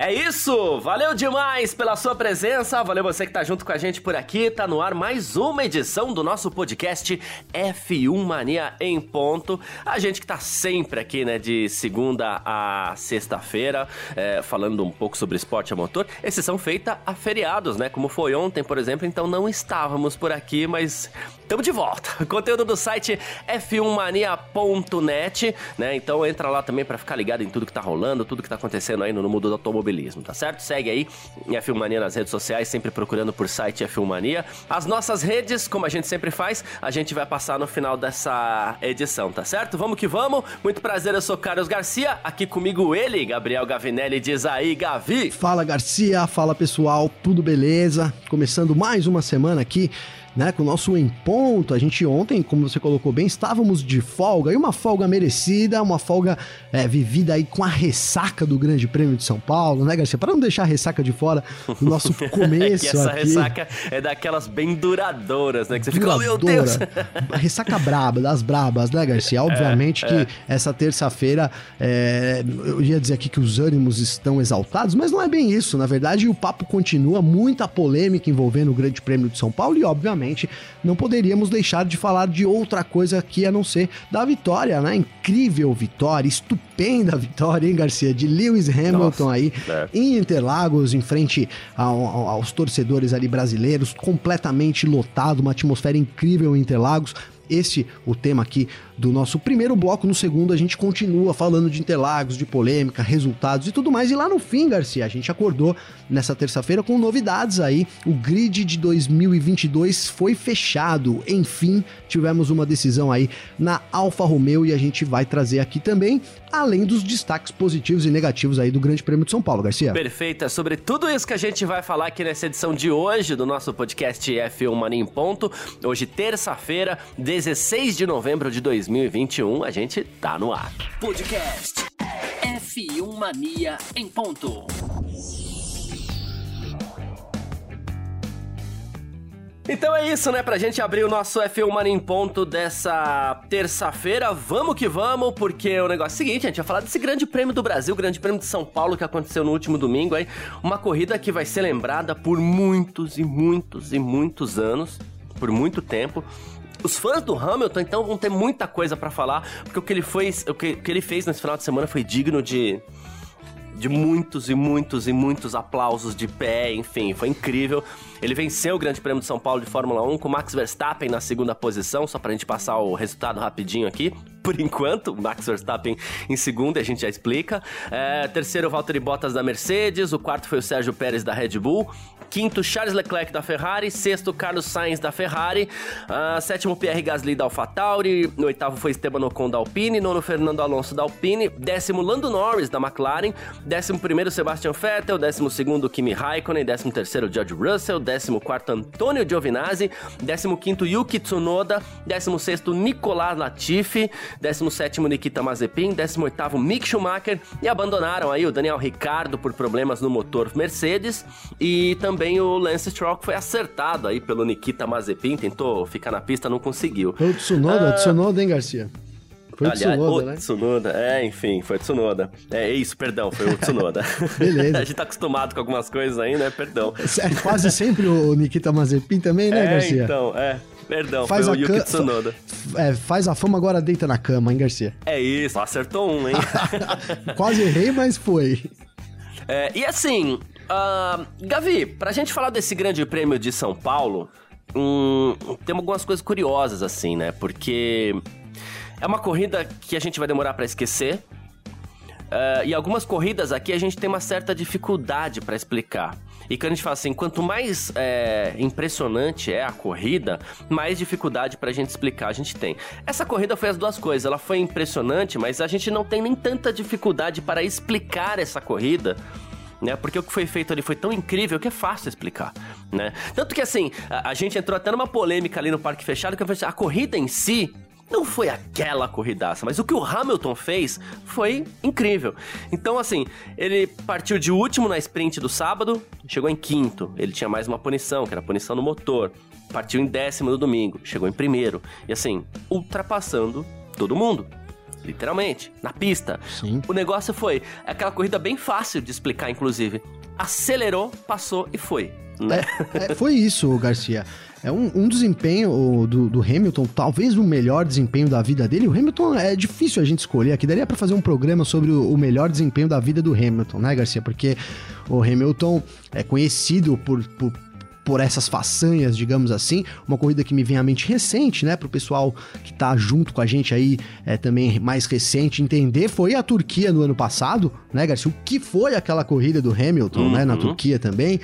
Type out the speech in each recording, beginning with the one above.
É isso! Valeu demais pela sua presença, valeu você que tá junto com a gente por aqui. Tá no ar mais uma edição do nosso podcast F1 Mania em ponto. A gente que tá sempre aqui, né, de segunda a sexta-feira, é, falando um pouco sobre esporte a motor. Exceção feita a feriados, né, como foi ontem, por exemplo, então não estávamos por aqui, mas estamos de volta. Conteúdo do site f1mania.net, né, então entra lá também para ficar ligado em tudo que tá rolando, tudo que tá acontecendo aí no mundo do automobilismo tá certo? Segue aí a Filmania nas redes sociais, sempre procurando por site a Filmania. As nossas redes, como a gente sempre faz, a gente vai passar no final dessa edição, tá certo? Vamos que vamos. Muito prazer, eu sou Carlos Garcia, aqui comigo ele, Gabriel Gavinelli, diz aí, Gavi. Fala Garcia, fala pessoal, tudo beleza? Começando mais uma semana aqui né, com o nosso em ponto. A gente ontem, como você colocou bem, estávamos de folga, e uma folga merecida, uma folga é, vivida aí com a ressaca do Grande Prêmio de São Paulo, né, Garcia? Para não deixar a ressaca de fora do nosso começo é essa aqui. ressaca é daquelas bem duradouras, né, que você fica, oh, meu Deus! ressaca braba, das brabas, né, Garcia? Obviamente é, que é. essa terça-feira, é, eu ia dizer aqui que os ânimos estão exaltados, mas não é bem isso. Na verdade, o papo continua, muita polêmica envolvendo o Grande Prêmio de São Paulo e, obviamente, não poderíamos deixar de falar de outra coisa aqui a não ser da vitória, né? Incrível vitória, estupenda vitória, hein, Garcia? De Lewis Hamilton Nossa, aí é. em Interlagos, em frente ao, aos torcedores ali brasileiros, completamente lotado, uma atmosfera incrível em Interlagos. Esse o tema aqui do nosso primeiro bloco. No segundo, a gente continua falando de Interlagos, de polêmica, resultados e tudo mais. E lá no fim, Garcia, a gente acordou nessa terça-feira com novidades aí. O grid de 2022 foi fechado. Enfim, tivemos uma decisão aí na Alfa Romeo e a gente vai trazer aqui também, além dos destaques positivos e negativos aí do Grande Prêmio de São Paulo, Garcia. Perfeito, é sobre tudo isso que a gente vai falar aqui nessa edição de hoje do nosso podcast F1 Mania em Ponto. Hoje, terça-feira, 16 de novembro de 2021, a gente tá no ar. Podcast F1 Mania em Ponto. Então é isso, né? Pra gente abrir o nosso F1 Mania em ponto dessa terça-feira. Vamos que vamos, porque o negócio é o seguinte, a gente vai falar desse grande prêmio do Brasil, grande prêmio de São Paulo que aconteceu no último domingo aí. Uma corrida que vai ser lembrada por muitos e muitos e muitos anos, por muito tempo. Os fãs do Hamilton, então, vão ter muita coisa para falar, porque o que ele fez, o que, o que ele fez nesse final de semana foi digno de de muitos e muitos e muitos aplausos de pé, enfim, foi incrível. Ele venceu o Grande Prêmio de São Paulo de Fórmula 1 com Max Verstappen na segunda posição, só pra gente passar o resultado rapidinho aqui. Por enquanto, Max Verstappen em segundo, a gente já explica. É, terceiro, Valtteri Bottas da Mercedes. O quarto foi o Sérgio Pérez da Red Bull. Quinto, Charles Leclerc da Ferrari. Sexto, Carlos Sainz da Ferrari. Uh, sétimo, Pierre Gasly da AlphaTauri. No oitavo foi Esteban Ocon da Alpine. Nono, Fernando Alonso da Alpine. Décimo, Lando Norris da McLaren. Décimo primeiro, Sebastian Vettel. Décimo segundo, Kimi Raikkonen. Décimo terceiro, George Russell. 14 Antônio Giovinazzi, 15 Yuki Tsunoda, 16 Nicolás Latifi, 17 Nikita Mazepin, 18 Mick Schumacher e abandonaram aí o Daniel Ricardo por problemas no motor Mercedes e também o Lance Stroll foi acertado aí pelo Nikita Mazepin, tentou ficar na pista, não conseguiu. O Tsunoda, ah, Tsunoda, hein, Garcia? Foi o Aliás, Tsunoda, o né? Tsunoda, é, enfim, foi o Tsunoda. É isso, perdão, foi o Tsunoda. Beleza. a gente tá acostumado com algumas coisas aí, né? Perdão. É quase sempre o Nikita Mazepin também, né, é, Garcia? então, é. Perdão, faz foi o Yuki Tsunoda. É, faz a fama, agora deita na cama, hein, Garcia? É isso, acertou um, hein? quase errei, mas foi. É, e assim, uh, Gavi, pra gente falar desse grande prêmio de São Paulo, hum, tem algumas coisas curiosas, assim, né? Porque é uma corrida que a gente vai demorar para esquecer. Uh, e algumas corridas aqui a gente tem uma certa dificuldade para explicar. E quando a gente fala assim, quanto mais é, impressionante é a corrida, mais dificuldade para a gente explicar a gente tem. Essa corrida foi as duas coisas, ela foi impressionante, mas a gente não tem nem tanta dificuldade para explicar essa corrida né? Porque o que foi feito ali foi tão incrível que é fácil explicar, né? Tanto que assim, a, a gente entrou até numa polêmica ali no parque fechado que a corrida em si não foi aquela corridaça, mas o que o Hamilton fez foi incrível. Então, assim, ele partiu de último na sprint do sábado, chegou em quinto. Ele tinha mais uma punição, que era a punição no motor. Partiu em décimo no domingo, chegou em primeiro. E assim, ultrapassando todo mundo literalmente, na pista. Sim. O negócio foi aquela corrida bem fácil de explicar, inclusive. Acelerou, passou e foi. Né? É, é, foi isso, Garcia. É um, um desempenho do, do, Hamilton, talvez o melhor desempenho da vida dele. O Hamilton é difícil a gente escolher aqui. Daria para fazer um programa sobre o, o, melhor desempenho da vida do Hamilton, né, Garcia? Porque o Hamilton é conhecido por, por por essas façanhas, digamos assim. Uma corrida que me vem à mente recente, né? Pro pessoal que tá junto com a gente aí, é, também mais recente, entender, foi a Turquia no ano passado, né, Garcia? O que foi aquela corrida do Hamilton, uhum. né? Na uhum. Turquia também.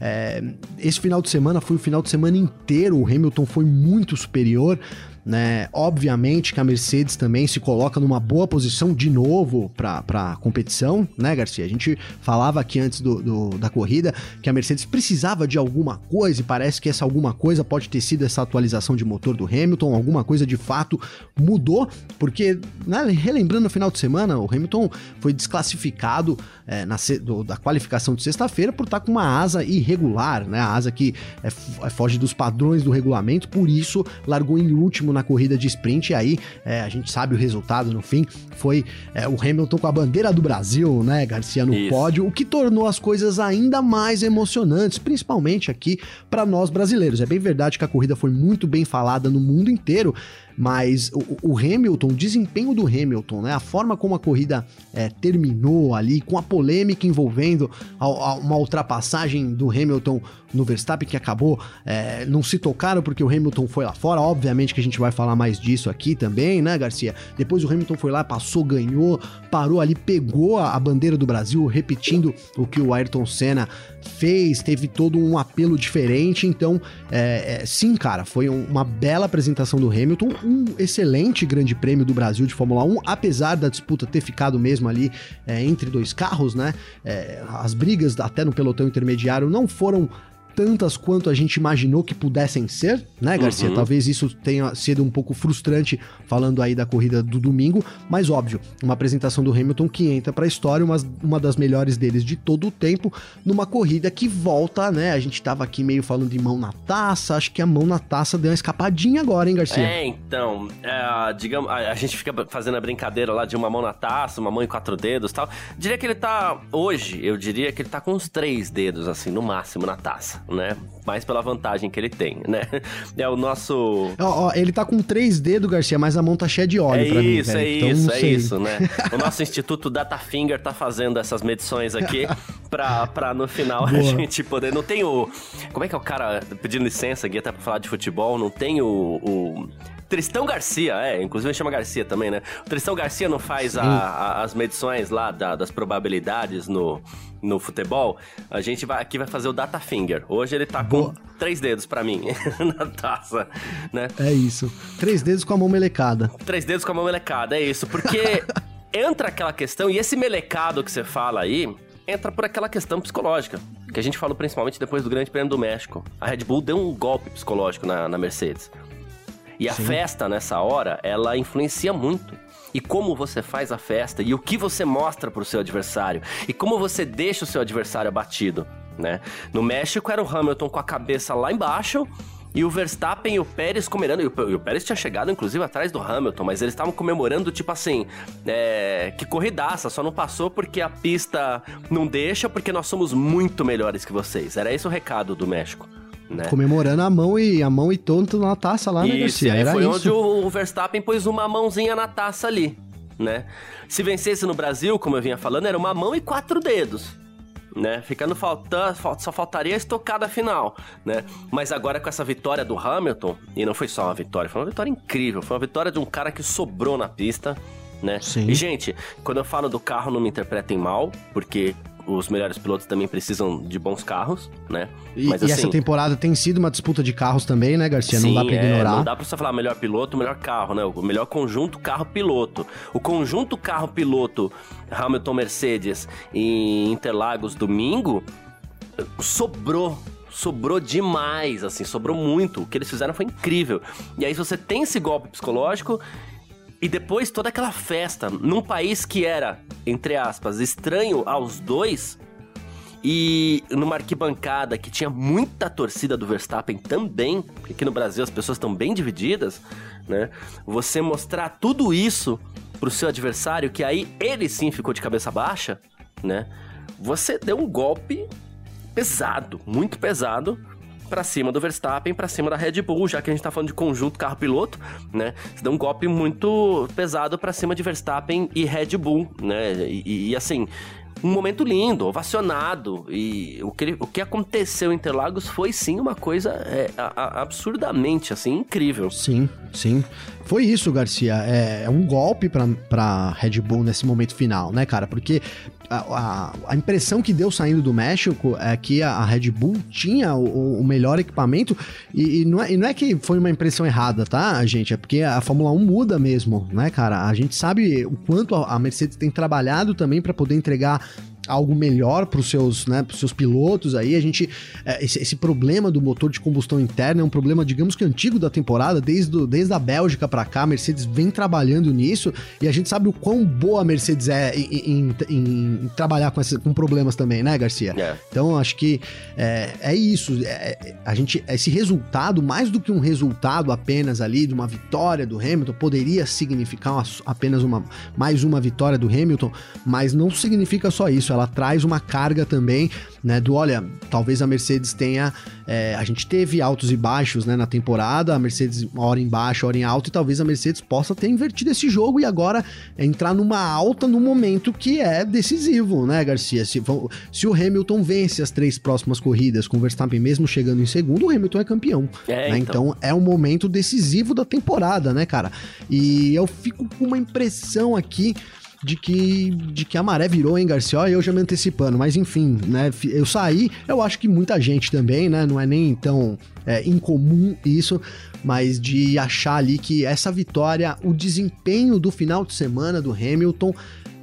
É, esse final de semana foi o final de semana inteiro, o Hamilton foi muito superior né? Obviamente que a Mercedes também se coloca numa boa posição de novo para a competição, né, Garcia? A gente falava aqui antes do, do, da corrida que a Mercedes precisava de alguma coisa e parece que essa alguma coisa pode ter sido essa atualização de motor do Hamilton, alguma coisa de fato mudou, porque, né, relembrando no final de semana, o Hamilton foi desclassificado é, na, do, da qualificação de sexta-feira por estar com uma asa irregular, né? A asa que é, é, foge dos padrões do regulamento, por isso largou em último na corrida de sprint. E aí é, a gente sabe o resultado no fim foi é, o Hamilton com a bandeira do Brasil, né, Garcia no isso. pódio, o que tornou as coisas ainda mais emocionantes, principalmente aqui para nós brasileiros. É bem verdade que a corrida foi muito bem falada no mundo inteiro. Mas o, o, Hamilton, o desempenho do Hamilton, né? A forma como a corrida é, terminou ali, com a polêmica envolvendo a, a, uma ultrapassagem do Hamilton no Verstappen, que acabou, é, não se tocaram porque o Hamilton foi lá fora. Obviamente que a gente vai falar mais disso aqui também, né, Garcia? Depois o Hamilton foi lá, passou, ganhou, parou ali, pegou a, bandeira do Brasil, repetindo o que o Ayrton Senna fez, teve todo um apelo diferente. Então, é, é, sim, cara, foi uma bela apresentação do Hamilton, um excelente grande prêmio do Brasil de Fórmula 1, apesar da disputa ter ficado mesmo ali é, entre dois carros, né? É, as brigas até no pelotão intermediário não foram tantas quanto a gente imaginou que pudessem ser, né, Garcia? Uhum. Talvez isso tenha sido um pouco frustrante falando aí da corrida do domingo, mas óbvio, uma apresentação do Hamilton que entra para a história, uma, uma das melhores deles de todo o tempo, numa corrida que volta, né? A gente tava aqui meio falando de mão na taça, acho que a mão na taça deu uma escapadinha agora, hein, Garcia? É, então, é, digamos, a, a, gente fica fazendo a brincadeira lá de uma mão na taça, uma mão em quatro dedos tal. Diria que ele tá, hoje, eu diria que ele tá com uns três dedos, assim, no máximo na taça né? Mais pela vantagem que ele tem, né? É o nosso. Ó, ó ele tá com três dedos, Garcia, mas a mão tá cheia de óleo é pra mim. Isso, é então, isso, é isso, né? O nosso Instituto Datafinger tá fazendo essas medições aqui pra, pra no final Boa. a gente poder. Não tem o. Como é que é o cara pedindo licença aqui até pra falar de futebol? Não tem o... o... Tristão Garcia, é, inclusive chama Garcia também, né? O Tristão Garcia não faz a, a, as medições lá da, das probabilidades no, no futebol, a gente vai, aqui vai fazer o data finger. Hoje ele tá Boa. Com três dedos para mim na taça, né? É isso. Três dedos com a mão melecada. Três dedos com a mão melecada, é isso. Porque entra aquela questão, e esse melecado que você fala aí, entra por aquela questão psicológica, que a gente falou principalmente depois do Grande Prêmio do México. A Red Bull deu um golpe psicológico na, na Mercedes. E a Sim. festa nessa hora, ela influencia muito e como você faz a festa e o que você mostra para o seu adversário e como você deixa o seu adversário abatido, né? No México era o Hamilton com a cabeça lá embaixo e o Verstappen e o Pérez comemorando. E o, Pérez tinha chegado, inclusive, atrás do Hamilton, mas eles estavam comemorando, tipo assim, é, que corridaça, só não passou porque a pista não deixa, porque nós somos muito melhores que vocês. Era esse o recado do México. Né? Comemorando a mão e a mão e tonto na taça lá, né, Garcia? Era foi isso. onde o Verstappen pôs uma mãozinha na taça ali, né? Se vencesse no Brasil, como eu vinha falando, era uma mão e quatro dedos. Né? Ficando faltando, só faltaria a estocada final, né? Mas agora com essa vitória do Hamilton, e não foi só uma vitória, foi uma vitória incrível, foi uma vitória de um cara que sobrou na pista, né? Sim. E gente, quando eu falo do carro, não me interpretem mal, porque os melhores pilotos também precisam de bons carros, né? E, Mas, assim, e essa assim, temporada tem sido uma disputa de carros também, né, Garcia? Sim, não dá pra é, ignorar. não dá pra você falar melhor piloto, melhor carro, né? O melhor conjunto carro-piloto. O conjunto carro-piloto Hamilton Mercedes em Interlagos domingo sobrou sobrou demais, assim, sobrou muito. O que eles fizeram foi incrível. E aí, se você tem esse golpe psicológico, e depois toda aquela festa, num país que era, entre aspas, estranho aos dois, e numa arquibancada que tinha muita torcida do Verstappen também, porque aqui no Brasil as pessoas estão bem divididas, né? Você mostrar tudo isso pro seu adversário, que aí ele sim ficou de cabeça baixa, né? Você deu um golpe pesado, muito pesado, para cima do Verstappen, para cima da Red Bull, já que a gente tá falando de conjunto carro-piloto, né? Você deu um golpe muito pesado para cima de Verstappen e Red Bull, né? E, e, assim, um momento lindo, ovacionado. E o que, o que aconteceu em Interlagos foi sim uma coisa é, a, a, absurdamente assim incrível. Sim, sim. Foi isso, Garcia. É, é um golpe pra, pra Red Bull nesse momento final, né, cara? Porque a, a, a, impressão que deu saindo do México é que a, a Red Bull tinha o, o melhor equipamento e, e, não é, e, não é, que foi uma impressão errada, tá, gente? É porque a Fórmula 1 muda mesmo, né, cara? A gente sabe o quanto a Mercedes tem trabalhado também para poder entregar algo melhor para os seus, né, seus pilotos aí. A gente. É, esse, esse, problema do motor de combustão interna é um problema, digamos que antigo da temporada, desde, do, desde a Bélgica para cá. A Mercedes vem trabalhando nisso e a gente sabe o quão boa a Mercedes é em, em, em trabalhar com, esse, com problemas também, né, Garcia? É. Então acho que é, é isso. É, a gente, esse resultado, mais do que um resultado apenas ali de uma vitória do Hamilton, poderia significar uma, apenas uma, mais uma vitória do Hamilton, mas não significa só isso ela traz uma carga também, né, do olha, talvez a Mercedes tenha, é, a gente teve altos e baixos, né, na temporada, a Mercedes uma hora em baixo, hora em alto, e talvez a Mercedes possa ter invertido esse jogo e agora entrar numa alta no momento que é decisivo, né, Garcia? Se, se o Hamilton vence as três próximas corridas com o Verstappen mesmo chegando em segundo, o Hamilton é campeão. É, né? então. então é um momento decisivo da temporada, né, cara? E eu fico com uma impressão aqui de que, de que a maré virou, hein, Garcia? Eu já me antecipando, mas enfim, né? Eu saí, eu acho que muita gente também, né? Não é nem tão é, incomum isso, mas de achar ali que essa vitória, o desempenho do final de semana do Hamilton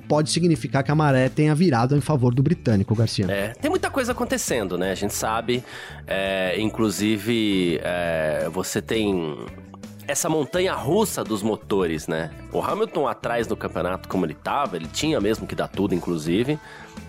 pode significar que a maré tenha virado em favor do britânico, Garcia. É, tem muita coisa acontecendo, né? A gente sabe, é, inclusive, é, você tem essa montanha russa dos motores, né? O Hamilton atrás no campeonato como ele tava, ele tinha mesmo que dar tudo, inclusive,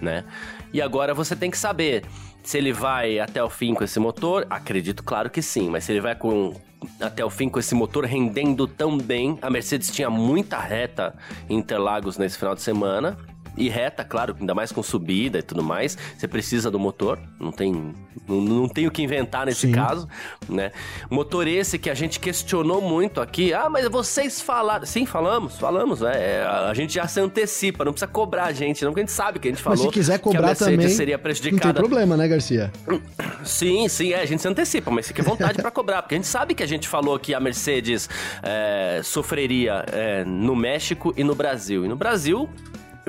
né? E agora você tem que saber se ele vai até o fim com esse motor. Acredito, claro que sim, mas se ele vai com até o fim com esse motor rendendo tão bem. A Mercedes tinha muita reta em Interlagos nesse final de semana e reta, claro, ainda mais com subida e tudo mais, você precisa do motor, não tem, não, não tem o que inventar nesse Sim. caso, né? Motor esse que a gente questionou muito aqui, ah, mas vocês falaram, sim, falamos, falamos, é, a gente já se antecipa, não precisa cobrar a gente, não, porque a gente sabe que a gente falou. Mas se quiser cobrar também, seria prejudicada. não tem problema, né, Garcia? Sim, sim, é, a gente se antecipa, mas fique à vontade para cobrar, porque a gente sabe que a gente falou que a Mercedes é, sofreria é, no México e no Brasil, e no Brasil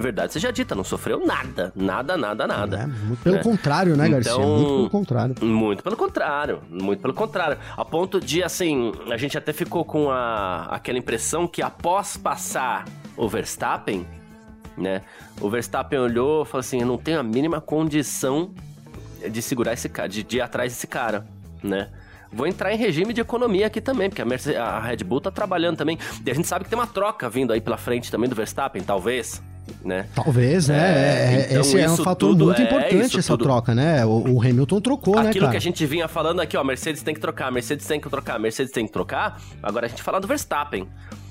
verdade seja dita, não sofreu nada. Nada, nada, nada. É, muito pelo né? contrário, né, Garcia? Então, muito pelo contrário. Muito pelo contrário. Muito pelo contrário. A ponto de, assim, a gente até ficou com a, aquela impressão que após passar o Verstappen, né? O Verstappen olhou e falou assim: eu não tenho a mínima condição de segurar esse cara, de, de ir atrás desse cara, né? Vou entrar em regime de economia aqui também, porque a, Mercedes, a Red Bull tá trabalhando também. E a gente sabe que tem uma troca vindo aí pela frente também do Verstappen, talvez né? Talvez, né? É, é então esse é um fator muito é, importante, essa tudo. troca, né? O, o, Hamilton trocou, Aquilo né, Aquilo que a gente vinha falando aqui, ó, Mercedes tem que trocar, Mercedes tem que trocar, Mercedes tem que trocar. Agora a gente fala do Verstappen.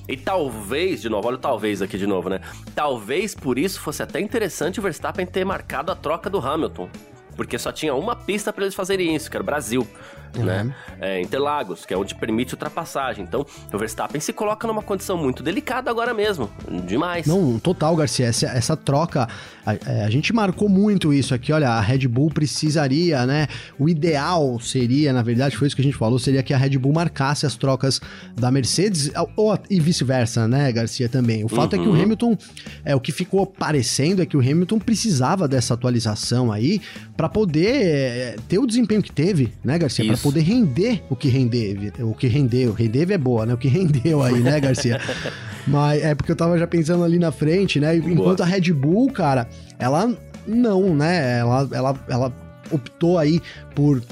E talvez, de novo, olha o talvez aqui de novo, né? Talvez por isso fosse até interessante o Verstappen ter marcado a troca do Hamilton. Porque só tinha uma pista para eles fazerem isso, que era o Brasil uhum. né? É, Interlagos, que é onde permite ultrapassagem. Então, o Verstappen se coloca numa condição muito delicada agora mesmo. Demais. Não, total, Garcia. Essa, essa troca, a, é, a, gente marcou muito isso aqui. Olha, a Red Bull precisaria, né? O ideal seria, na verdade, foi isso que a gente falou, seria que a Red Bull marcasse as trocas da Mercedes ou, e vice-versa, né, Garcia, também. O fato uhum. é que o uhum. Hamilton, é o que ficou parecendo é que o Hamilton precisava dessa atualização aí para poder é, ter o desempenho que teve, né, Garcia? Para poder render o que render, o que rendeu. Render é boa, né? O que rendeu aí, né, Garcia? Mas é porque eu tava já pensando ali na frente, né? Enquanto boa. a Red Bull, cara, ela não, né? Ela, ela, ela optou aí por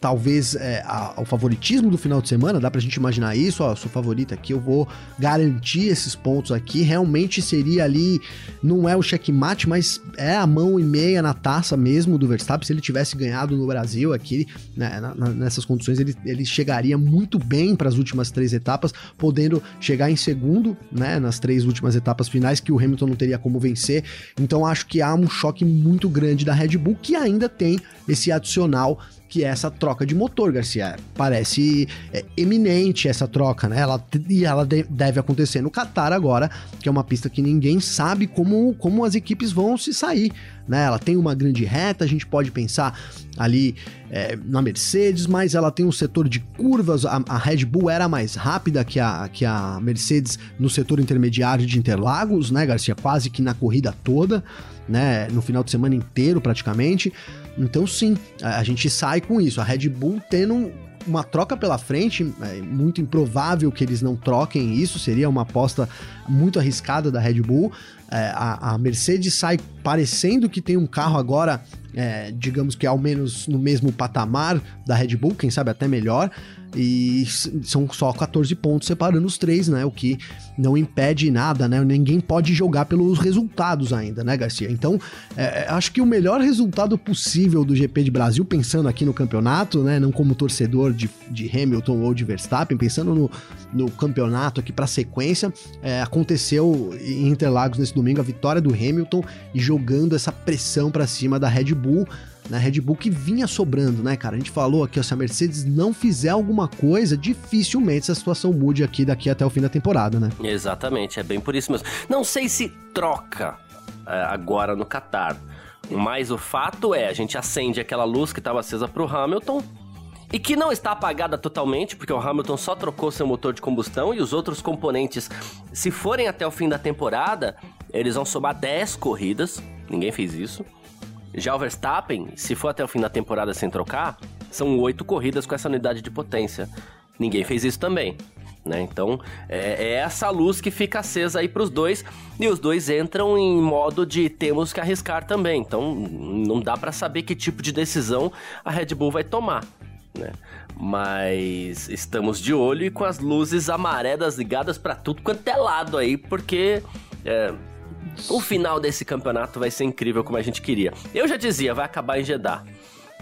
talvez é, a, o favoritismo do final de semana, dá pra gente imaginar isso, ó, sou favorita aqui, eu vou garantir esses pontos aqui, realmente seria ali, não é o checkmate, mas é a mão e meia na taça mesmo do Verstappen, se ele tivesse ganhado no Brasil aqui, né, na, nessas condições, ele, ele chegaria muito bem para as últimas três etapas, podendo chegar em segundo, né, nas três últimas etapas finais, que o Hamilton não teria como vencer, então acho que há um choque muito grande da Red Bull, que ainda tem esse adicional que é essa troca de motor, Garcia. Parece é, eminente essa troca, né? Ela, e ela de, deve acontecer no Qatar agora, que é uma pista que ninguém sabe como, como as equipes vão se sair. Né? Ela tem uma grande reta, a gente pode pensar ali é, na Mercedes, mas ela tem um setor de curvas. A, a, Red Bull era mais rápida que a, que a Mercedes no setor intermediário de Interlagos, né, Garcia? Quase que na corrida toda, né? No final de semana inteiro, praticamente. Então, sim, a, gente sai com isso. A Red Bull tendo uma troca pela frente, é muito improvável que eles não troquem isso, seria uma aposta muito arriscada da Red Bull. É, a, a, Mercedes sai parecendo que tem um carro agora, é, digamos que ao menos no mesmo patamar da Red Bull, quem sabe até melhor, e são só 14 pontos separando os três, né? O que não impede nada, né? Ninguém pode jogar pelos resultados ainda, né, Garcia? Então, é, é acho que o melhor resultado possível do GP de Brasil, pensando aqui no campeonato, né? Não como torcedor de, de Hamilton ou de Verstappen, pensando no, no campeonato aqui para sequência, é, aconteceu em Interlagos nesse domingo a vitória do Hamilton e jogando essa pressão para cima da Red Bull na Red Bull que vinha sobrando, né, cara? A gente falou aqui, ó, se a Mercedes não fizer alguma coisa, dificilmente essa situação mude aqui daqui até o fim da temporada, né? Exatamente, é bem por isso mesmo. Não sei se troca é, agora no Qatar, mas o fato é, a gente acende aquela luz que estava acesa pro Hamilton, e que não está apagada totalmente, porque o Hamilton só trocou seu motor de combustão e os outros componentes, se forem até o fim da temporada, eles vão somar 10 corridas. Ninguém fez isso. Já o Verstappen, se for até o fim da temporada sem trocar, são oito corridas com essa unidade de potência. Ninguém fez isso também. Né? Então é, é, essa luz que fica acesa aí para os dois e os dois entram em modo de temos que arriscar também. Então não dá para saber que tipo de decisão a Red Bull vai tomar. Né? Mas estamos de olho e com as luzes amarelas ligadas para tudo quanto é lado aí, porque é, o final desse campeonato vai ser incrível como a gente queria. Eu já dizia, vai acabar em Jeddah,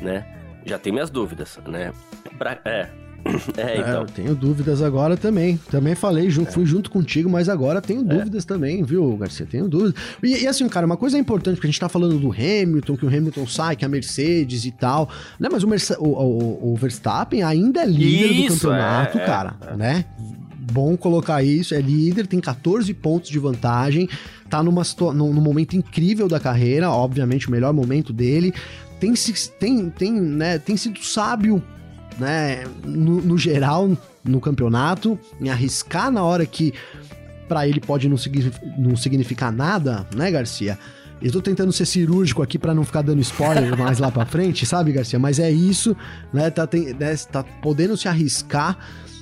né? Já tenho minhas dúvidas, né? Pra, é, é, então. É, eu tenho dúvidas agora também. Também falei, junto, é. fui junto contigo, mas agora tenho é. dúvidas é. também, viu, Garcia? Tenho dúvidas. E, e, assim, cara, uma coisa importante, porque a gente tá falando do Hamilton, que o Hamilton sai, que a Mercedes e tal, né? Mas o, Merce o, o, o Verstappen ainda é líder Isso, do campeonato, é, cara, né? Bom colocar isso, é líder, tem 14 pontos de vantagem, tá numa, num, num momento incrível da carreira, obviamente o melhor momento dele, tem, tem, tem, né, tem sido sábio né, no, no, geral no campeonato, em arriscar na hora que para ele pode não, não significar nada, né, Garcia? Eu tô tentando ser cirúrgico aqui para não ficar dando spoiler mais lá para frente, sabe, Garcia? Mas é isso, né? Tá, tem, né, tá podendo se arriscar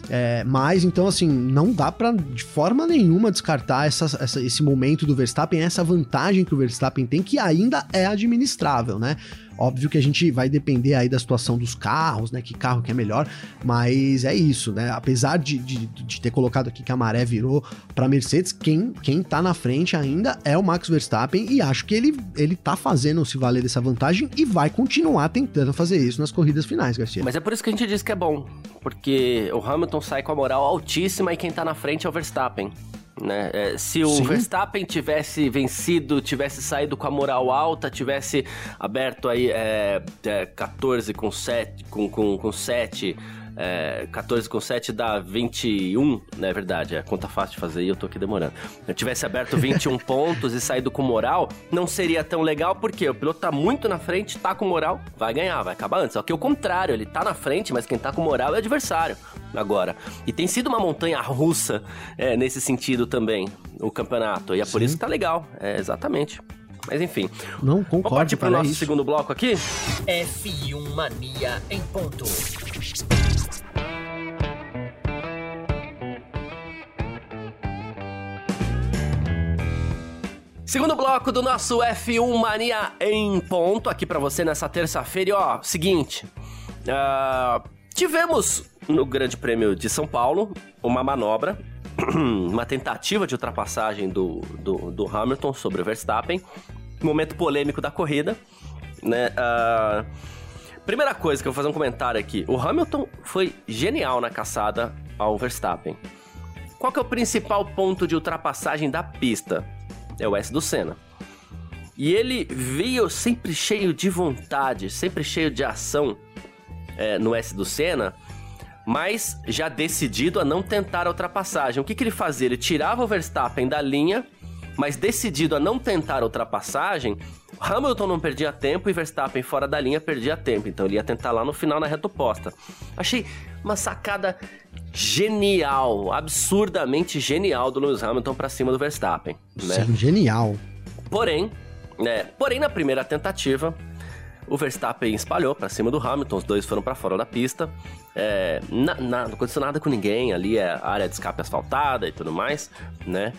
é, mas então, assim, não dá para de forma nenhuma descartar essa, essa, esse momento do Verstappen, essa vantagem que o Verstappen tem, que ainda é administrável, né? Óbvio que a gente vai depender aí da situação dos carros, né? Que carro que é melhor, mas é isso, né? Apesar de, de, de ter colocado aqui que a maré virou para Mercedes, quem, quem tá na frente ainda é o Max Verstappen e acho que ele, ele tá fazendo se valer dessa vantagem e vai continuar tentando fazer isso nas corridas finais, Garcia. Mas é por isso que a gente diz que é bom, porque o Hamilton sai com a moral altíssima e quem tá na frente é o Verstappen. Né? É, se o Sim. Verstappen tivesse vencido, tivesse saído com a moral alta, tivesse aberto aí é, é, 14 com 7, com, com, com 7 é, 14 com 7 dá 21, não né, é verdade, é conta fácil de fazer e eu tô aqui demorando. Se eu tivesse aberto 21 pontos e saído com moral, não seria tão legal, porque o piloto tá muito na frente, tá com moral, vai ganhar, vai acabar antes. Só que o contrário, ele tá na frente, mas quem tá com moral é o adversário agora. E tem sido uma montanha russa é, nesse sentido também, o campeonato. E é Sim. por isso que tá legal, é, exatamente. Mas enfim. Não, concordo. Vamos partir pro nosso é segundo bloco aqui? F1 Mania em ponto. Segundo bloco do nosso F1 Mania em ponto aqui para você nessa terça-feira. E ó, seguinte, Uh, tivemos no Grande Prêmio de São Paulo uma manobra, uma tentativa de ultrapassagem do, do, do Hamilton sobre o Verstappen, momento polêmico da corrida, né? Uh, primeira coisa que eu vou fazer um comentário aqui: o Hamilton foi genial na caçada ao Verstappen. Qual que é o principal ponto de ultrapassagem da pista? É o S do Senna. E ele veio sempre cheio de vontade, sempre cheio de ação é, no S do Senna, mas já decidido a não tentar a ultrapassagem. O que, que ele fazia? Ele tirava o Verstappen da linha, mas decidido a não tentar a ultrapassagem, Hamilton não perdia tempo e Verstappen fora da linha perdia tempo. Então ele ia tentar lá no final na reta oposta. Achei uma sacada genial, absurdamente genial do Lewis Hamilton para cima do Verstappen. Né? Sim, genial. Porém, né? Porém, na primeira tentativa, o Verstappen espalhou para cima do Hamilton, os dois foram para fora da pista. É, na, na, não aconteceu nada com ninguém, ali é área de escape asfaltada e tudo mais, né?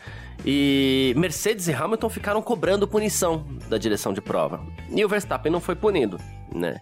E Mercedes e Hamilton ficaram cobrando punição da direção de prova. E o Verstappen não foi punido, né?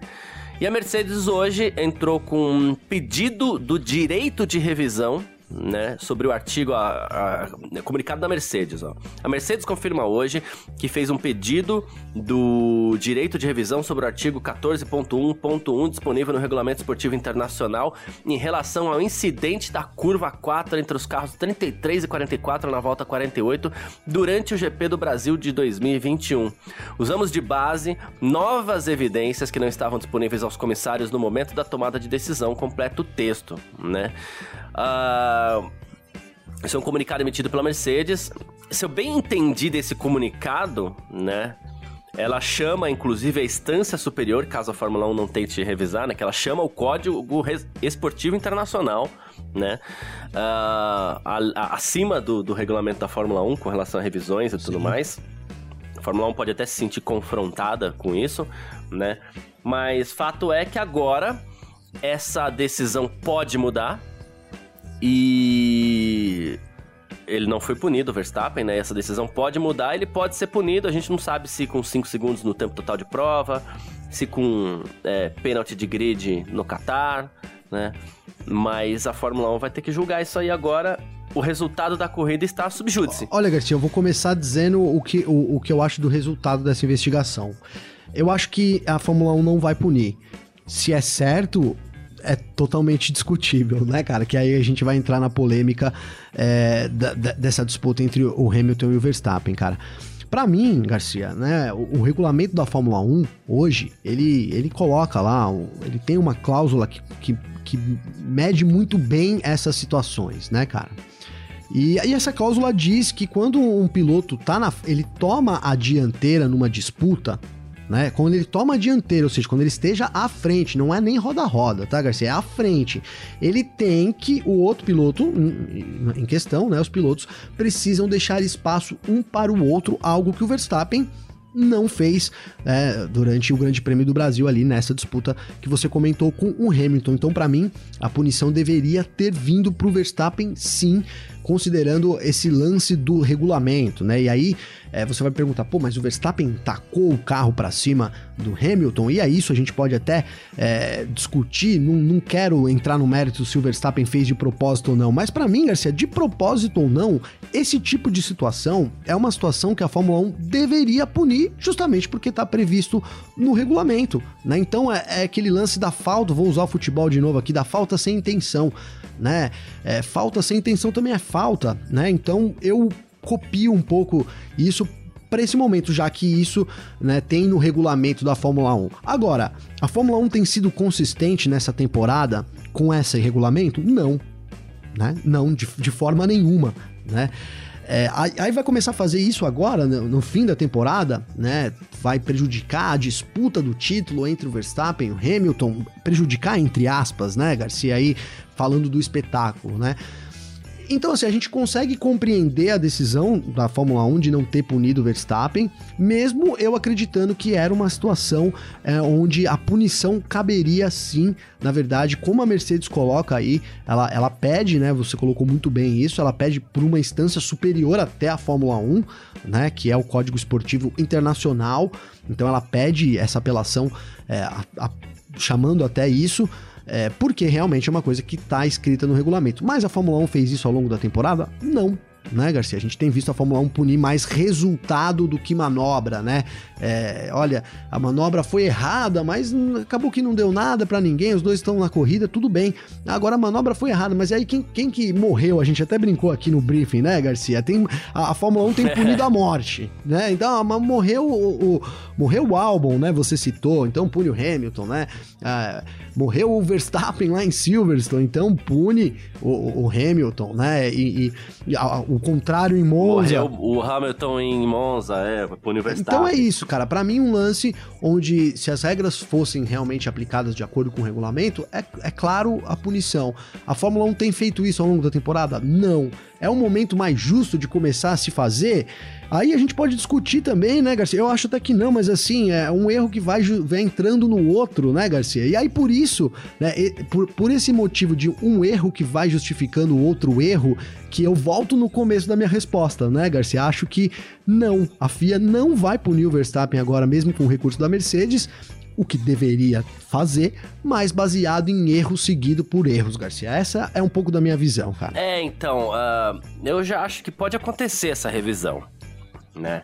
E a Mercedes hoje entrou com um pedido do direito de revisão né, sobre o artigo, a, a, comunicado da Mercedes. Ó. A Mercedes confirma hoje que fez um pedido do direito de revisão sobre o artigo 14.1.1 disponível no Regulamento Esportivo Internacional em relação ao incidente da curva 4 entre os carros 33 e 44 na volta 48 durante o GP do Brasil de 2021. Usamos de base novas evidências que não estavam disponíveis aos comissários no momento da tomada de decisão, completa o texto, né? Uh, esse é um comunicado emitido pela Mercedes. Se eu bem entendi desse comunicado, né? Ela chama, inclusive, a instância superior, caso a Fórmula 1 não tente revisar, né? Que ela chama o Código Esportivo Internacional, né? Uh, a, a, acima do, do regulamento da Fórmula 1 com relação a revisões e tudo Sim. mais. A Fórmula 1 pode até se sentir confrontada com isso, né? Mas fato é que agora essa decisão pode mudar, e ele não foi punido, o Verstappen, né? Essa decisão pode mudar, ele pode ser punido. A gente não sabe se com 5 segundos no tempo total de prova, se com é, pênalti de grid no Qatar, né? Mas a Fórmula 1 vai ter que julgar isso aí agora. O resultado da corrida está subjúdice. Olha, Garcia, eu vou começar dizendo o que, o, o que eu acho do resultado dessa investigação. Eu acho que a Fórmula 1 não vai punir. Se é certo, é totalmente discutível, né, cara? Que aí a gente vai entrar na polêmica é, da, da, dessa disputa entre o Hamilton e o Verstappen, cara. Para mim, Garcia, né, o, o, regulamento da Fórmula 1 hoje, ele, ele coloca lá, ele tem uma cláusula que, que, que mede muito bem essas situações, né, cara? E, e, essa cláusula diz que quando um piloto tá na, ele toma a dianteira numa disputa, né? Quando ele toma a dianteira, ou seja, quando ele esteja à frente, não é nem roda-roda, tá, Garcia? É à frente. Ele tem que, o outro piloto em questão, né? Os pilotos precisam deixar espaço um para o outro, algo que o Verstappen não fez é, durante o Grande Prêmio do Brasil ali nessa disputa que você comentou com o Hamilton. Então, para mim, a punição deveria ter vindo para o Verstappen, sim, considerando esse lance do regulamento, né? E aí é, você vai perguntar, pô, mas o Verstappen tacou o carro para cima do Hamilton? E é isso, a gente pode até é, discutir. Não, não quero entrar no mérito se o Verstappen fez de propósito ou não, mas para mim, Garcia, de propósito ou não, esse tipo de situação é uma situação que a Fórmula 1 deveria punir, justamente porque está previsto no regulamento, né? Então é, é aquele lance da falta, vou usar o futebol de novo aqui, da falta sem intenção né? É, falta sem intenção também é falta, né? Então eu copio um pouco isso para esse momento, já que isso né, tem no regulamento da Fórmula 1. Agora, a Fórmula 1 tem sido consistente nessa temporada com esse regulamento? Não. Né? Não, de, de forma nenhuma. Né? É, aí vai começar a fazer isso agora, no, fim da temporada, né? Vai prejudicar a disputa do título entre o Verstappen e o Hamilton, prejudicar entre aspas, né, Garcia? Aí falando do espetáculo, né? Então, assim, a gente consegue compreender a decisão da Fórmula 1 de não ter punido o Verstappen, mesmo eu acreditando que era uma situação é, onde a punição caberia sim, na verdade, como a Mercedes coloca aí, ela, ela pede, né? Você colocou muito bem isso, ela pede por uma instância superior até a Fórmula 1, né? Que é o Código Esportivo Internacional. Então ela pede essa apelação é, a, a chamando até isso, é, porque realmente é uma coisa que está escrita no regulamento. Mas a Fórmula 1 fez isso ao longo da temporada? Não né, Garcia? A gente tem visto a Fórmula 1 punir mais resultado do que manobra, né? É, olha, a manobra foi errada, mas acabou que não deu nada para ninguém, os dois estão na corrida, tudo bem. Agora a manobra foi errada, mas aí quem, quem que morreu? A gente até brincou aqui no briefing, né, Garcia? Tem, a, a Fórmula 1 tem punido a morte, né? Então, morreu o, o, morreu o álbum, né? Você citou, então pune o Hamilton, né? Ah, morreu o Verstappen lá em Silverstone, então pune o, o Hamilton, né? E, e, a, o contrário em Monza. Morreu o Hamilton em Monza, é, pune o Verstappen. Então é isso, cara. Para mim, um lance onde, se as regras fossem realmente aplicadas de acordo com o regulamento, é, é claro a punição. A Fórmula 1 tem feito isso ao longo da temporada? Não. É um momento mais justo de começar a se fazer? Aí a gente pode discutir também, né, Garcia? Eu acho até que não, mas assim, é um erro que vai, vai entrando no outro, né, Garcia? E aí por isso, né, por, por esse motivo de um erro que vai justificando o outro erro, que eu volto no começo da minha resposta, né, Garcia? Acho que não, a FIA não vai punir o Verstappen agora, mesmo com o recurso da Mercedes, o que deveria fazer, mas baseado em erro seguido por erros, Garcia. Essa é um pouco da minha visão, cara. É, então, uh, eu já acho que pode acontecer essa revisão né?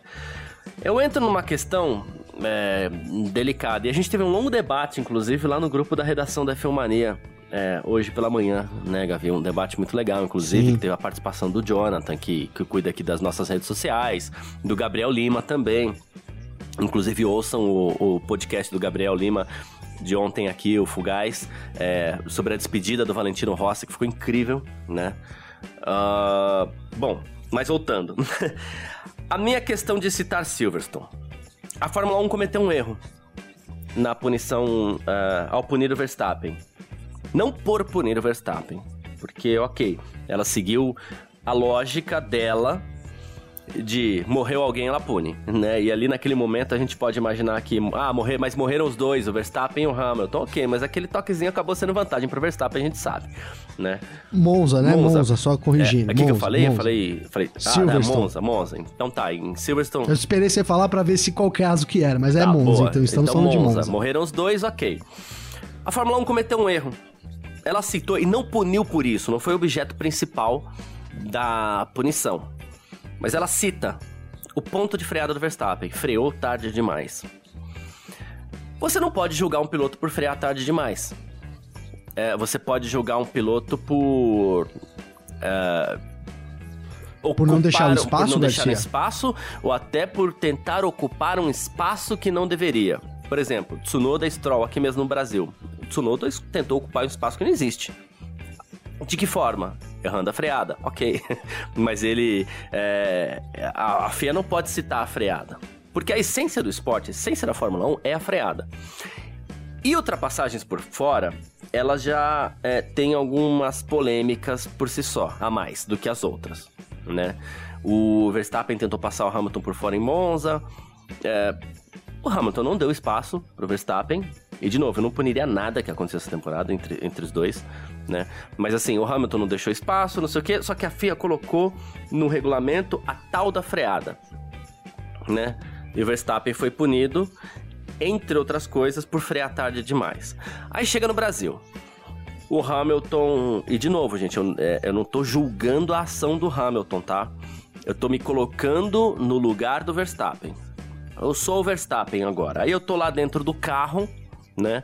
Eu entro numa questão é, delicada, e a gente teve um longo debate, inclusive, lá no grupo da redação da Filmania, é, hoje pela manhã, né, Gavi? Um debate muito legal, inclusive, Sim. que teve a participação do Jonathan, que, que cuida aqui das nossas redes sociais, do Gabriel Lima também. Inclusive, ouçam o, o podcast do Gabriel Lima de ontem aqui, o Fugaz, é, sobre a despedida do Valentino Rossi, que ficou incrível, né? Uh, bom, mas voltando. A minha questão de citar Silverstone. A Fórmula 1 cometeu um erro na punição uh, ao punir o Verstappen. Não por punir o Verstappen, porque, ok, ela seguiu a lógica dela de morreu alguém, ela pune, né? E ali naquele momento a gente pode imaginar que, ah, morrer, mas morreram os dois, o Verstappen e o Hamilton, ok, mas aquele toquezinho acabou sendo vantagem pro Verstappen, a gente sabe, né? Monza, né? Monza, Monza só corrigindo. É, aqui Monza, que eu falei, Monza. eu falei, falei, ah, né, Monza, Monza. Então tá, em Silverstone. Eu esperei você falar para ver se qual caso que era, mas é tá, Monza, boa. então estamos então, falando Monza. de Monza. Morreram os dois, ok. A Fórmula 1 cometeu um erro. Ela citou e não puniu por isso, não foi o objeto principal da punição. Mas ela cita o ponto de freada do Verstappen. Freou tarde demais. Você não pode julgar um piloto por frear tarde demais. É, você pode julgar um piloto por. É, por não deixar um espaço, por não deixar um espaço, ou até por tentar ocupar um espaço que não deveria. Por exemplo, Tsunoda Stroll aqui mesmo no Brasil. Tsunoda tentou ocupar um espaço que não existe. De que forma? Errando a freada, ok. Mas ele. É, a, a FIA não pode citar a freada. Porque a essência do esporte, a essência da Fórmula 1 é a freada. E ultrapassagens por fora, ela já é, tem algumas polêmicas por si só, a mais do que as outras, né? O Verstappen tentou passar o Hamilton por fora em Monza. É, o Hamilton não deu espaço pro Verstappen. E, de novo, eu não puniria nada que aconteceu essa temporada entre, entre os dois, né? Mas, assim, o Hamilton não deixou espaço, não sei o quê. Só que a FIA colocou no regulamento a tal da freada, né? E o Verstappen foi punido, entre outras coisas, por frear tarde demais. Aí chega no Brasil. O Hamilton. E de novo, gente, eu, é, eu não tô julgando a ação do Hamilton, tá? Eu tô me colocando no lugar do Verstappen. Eu sou o Verstappen agora. Aí eu tô lá dentro do carro, né?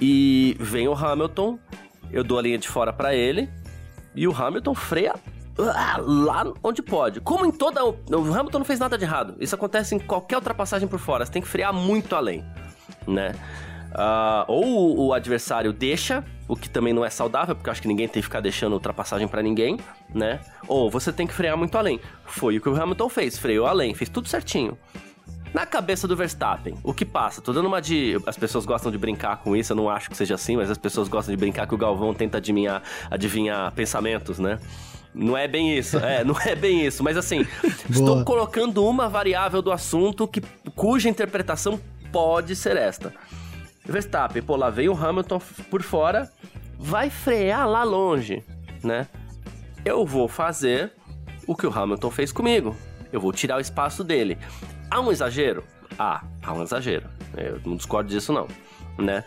E vem o Hamilton, eu dou a linha de fora para ele e o Hamilton freia lá onde pode. Como em toda. O Hamilton não fez nada de errado. Isso acontece em qualquer ultrapassagem por fora. Você tem que frear muito além, né? Uh, ou o adversário deixa, o que também não é saudável, porque eu acho que ninguém tem que ficar deixando ultrapassagem para ninguém, né? Ou você tem que frear muito além. Foi o que o Hamilton fez, freou além, fez tudo certinho. Na cabeça do Verstappen, o que passa? Tô dando uma de. As pessoas gostam de brincar com isso, eu não acho que seja assim, mas as pessoas gostam de brincar que o Galvão tenta adivinhar, adivinhar pensamentos, né? Não é bem isso, é, não é bem isso, mas assim, estou colocando uma variável do assunto que, cuja interpretação pode ser esta. Verstappen, pô, lá veio o Hamilton por fora, vai frear lá longe, né? Eu vou fazer o que o Hamilton fez comigo. Eu vou tirar o espaço dele. Há um exagero? Ah, há um exagero. Eu não discordo disso, não. Né?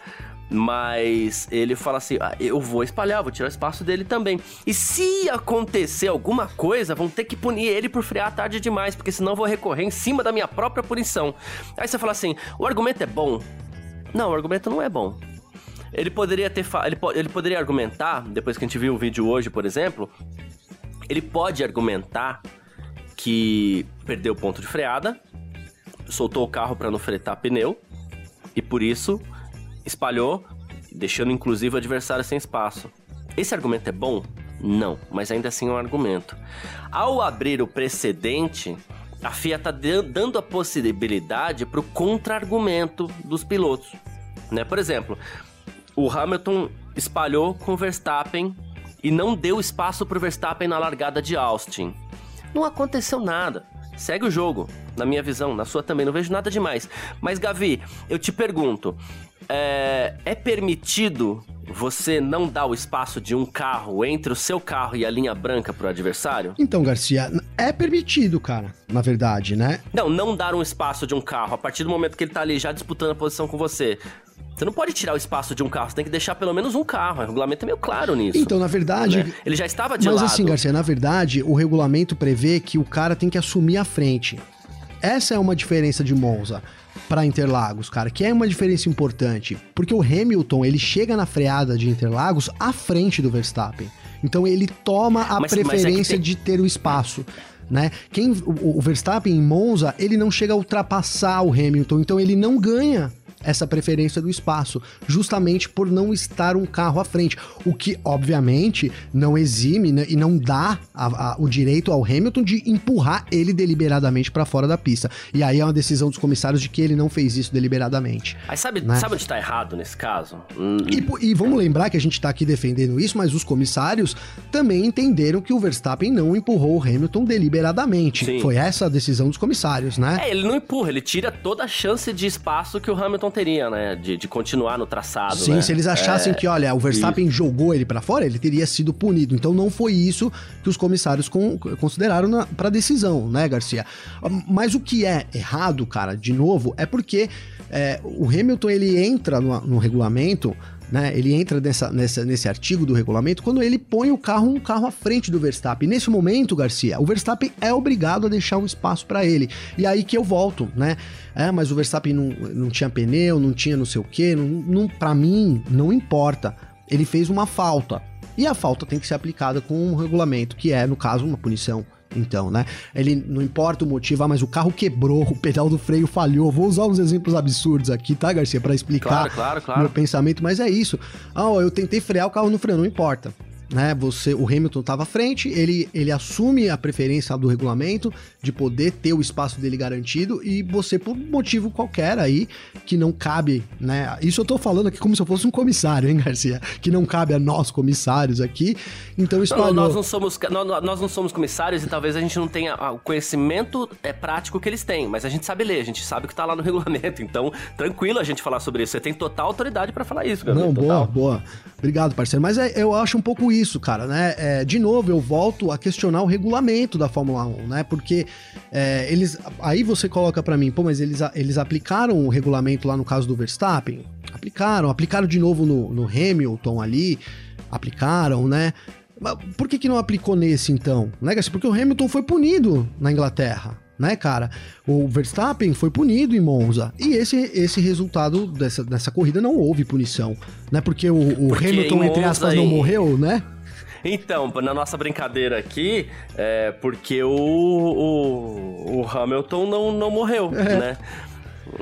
Mas ele fala assim: ah, eu vou espalhar, vou tirar o espaço dele também. E se acontecer alguma coisa, vão ter que punir ele por frear tarde demais, porque senão eu vou recorrer em cima da minha própria punição. Aí você fala assim: o argumento é bom. Não, o argumento não é bom. Ele poderia ter. Ele, po ele poderia argumentar, depois que a gente viu o vídeo hoje, por exemplo, ele pode argumentar que perdeu o ponto de freada, soltou o carro para não fretar pneu e por isso espalhou, deixando inclusive o adversário sem espaço. Esse argumento é bom? Não, mas ainda assim é um argumento. Ao abrir o precedente, a FIA está dando a possibilidade para o contra-argumento dos pilotos. Né? Por exemplo, o Hamilton espalhou com o Verstappen e não deu espaço para o Verstappen na largada de Austin. Não aconteceu nada. Segue o jogo, na minha visão, na sua também, não vejo nada demais. Mas, Gavi, eu te pergunto: é, é permitido você não dar o espaço de um carro entre o seu carro e a linha branca pro adversário? Então, Garcia, é permitido, cara, na verdade, né? Não, não dar um espaço de um carro a partir do momento que ele tá ali já disputando a posição com você. Você não pode tirar o espaço de um carro, você tem que deixar pelo menos um carro. O regulamento é meio claro nisso. Então, na verdade. Né? Ele já estava de mas lado. Mas assim, Garcia, na verdade, o regulamento prevê que o cara tem que assumir a frente. Essa é uma diferença de Monza para Interlagos, cara, que é uma diferença importante, porque o Hamilton, ele chega na freada de Interlagos à frente do Verstappen. Então ele toma a mas, preferência mas é tem... de ter o espaço. Né? Quem, o, o Verstappen em Monza, ele não chega a ultrapassar o Hamilton, então ele não ganha essa preferência do espaço, justamente por não estar um carro à frente. O que, obviamente, não exime né, e não dá a, a, o direito ao Hamilton de empurrar ele deliberadamente para fora da pista. E aí é uma decisão dos comissários de que ele não fez isso deliberadamente. Aí sabe, né? sabe onde está errado nesse caso? Hum. E, e, vamos lembrar que a gente está aqui defendendo isso, mas os comissários também entenderam que o Verstappen não empurrou o Hamilton deliberadamente. Sim. Foi essa a decisão dos comissários, né? É, ele não empurra, ele tira toda a chance de espaço que o Hamilton teria, né? De, de continuar no traçado. Sim, né? se eles achassem é... que, olha, o Verstappen jogou ele para fora, ele teria sido punido. Então não foi isso que os comissários con consideraram para decisão, né, Garcia? Mas o que é errado, cara, de novo, é porque é, o Hamilton ele entra no, no regulamento né? Ele entra nessa, nessa, nesse artigo do regulamento quando ele põe o carro um carro à frente do Verstappen. Nesse momento, Garcia, o Verstappen é obrigado a deixar um espaço para ele. E aí que eu volto, né? É, mas o Verstappen não, não tinha pneu, não tinha não sei o quê. Não, não, para mim, não importa. Ele fez uma falta. E a falta tem que ser aplicada com um regulamento, que é, no caso, uma punição então, né? Ele não importa o motivo, ah, mas o carro quebrou, o pedal do freio falhou. Vou usar uns exemplos absurdos aqui, tá, Garcia, para explicar claro, claro, claro. meu pensamento, mas é isso. Ah, eu tentei frear o carro no freio, não importa né? Você, o Hamilton estava à frente, ele, ele assume a preferência do regulamento de poder ter o espaço dele garantido e você por motivo qualquer aí que não cabe, né? Isso eu tô falando aqui como se eu fosse um comissário, hein, Garcia? Que não cabe a nós comissários aqui. Então espalhou... Nós não somos nós, nós não somos comissários e talvez a gente não tenha o conhecimento é prático que eles têm, mas a gente sabe ler, a gente sabe o que tá lá no regulamento. Então, tranquilo a gente falar sobre isso. Você tem total autoridade para falar isso, Gabriel. Não, boa, boa. Obrigado, parceiro. Mas é, eu acho um pouco isso isso, cara, né? É, de novo, eu volto a questionar o regulamento da Fórmula 1, né? Porque é, eles. Aí você coloca para mim, pô, mas eles, eles aplicaram o regulamento lá no caso do Verstappen? Aplicaram, aplicaram de novo no, no Hamilton ali, aplicaram, né? Por que, que não aplicou nesse então? Né, Porque o Hamilton foi punido na Inglaterra né, cara? O Verstappen foi punido em Monza. E esse, esse resultado dessa, dessa corrida não houve punição, né? Porque o, o Porque Hamilton, entre aspas, não morreu, né? Então, na nossa brincadeira aqui, é porque o, o, o Hamilton não, não morreu, é. né?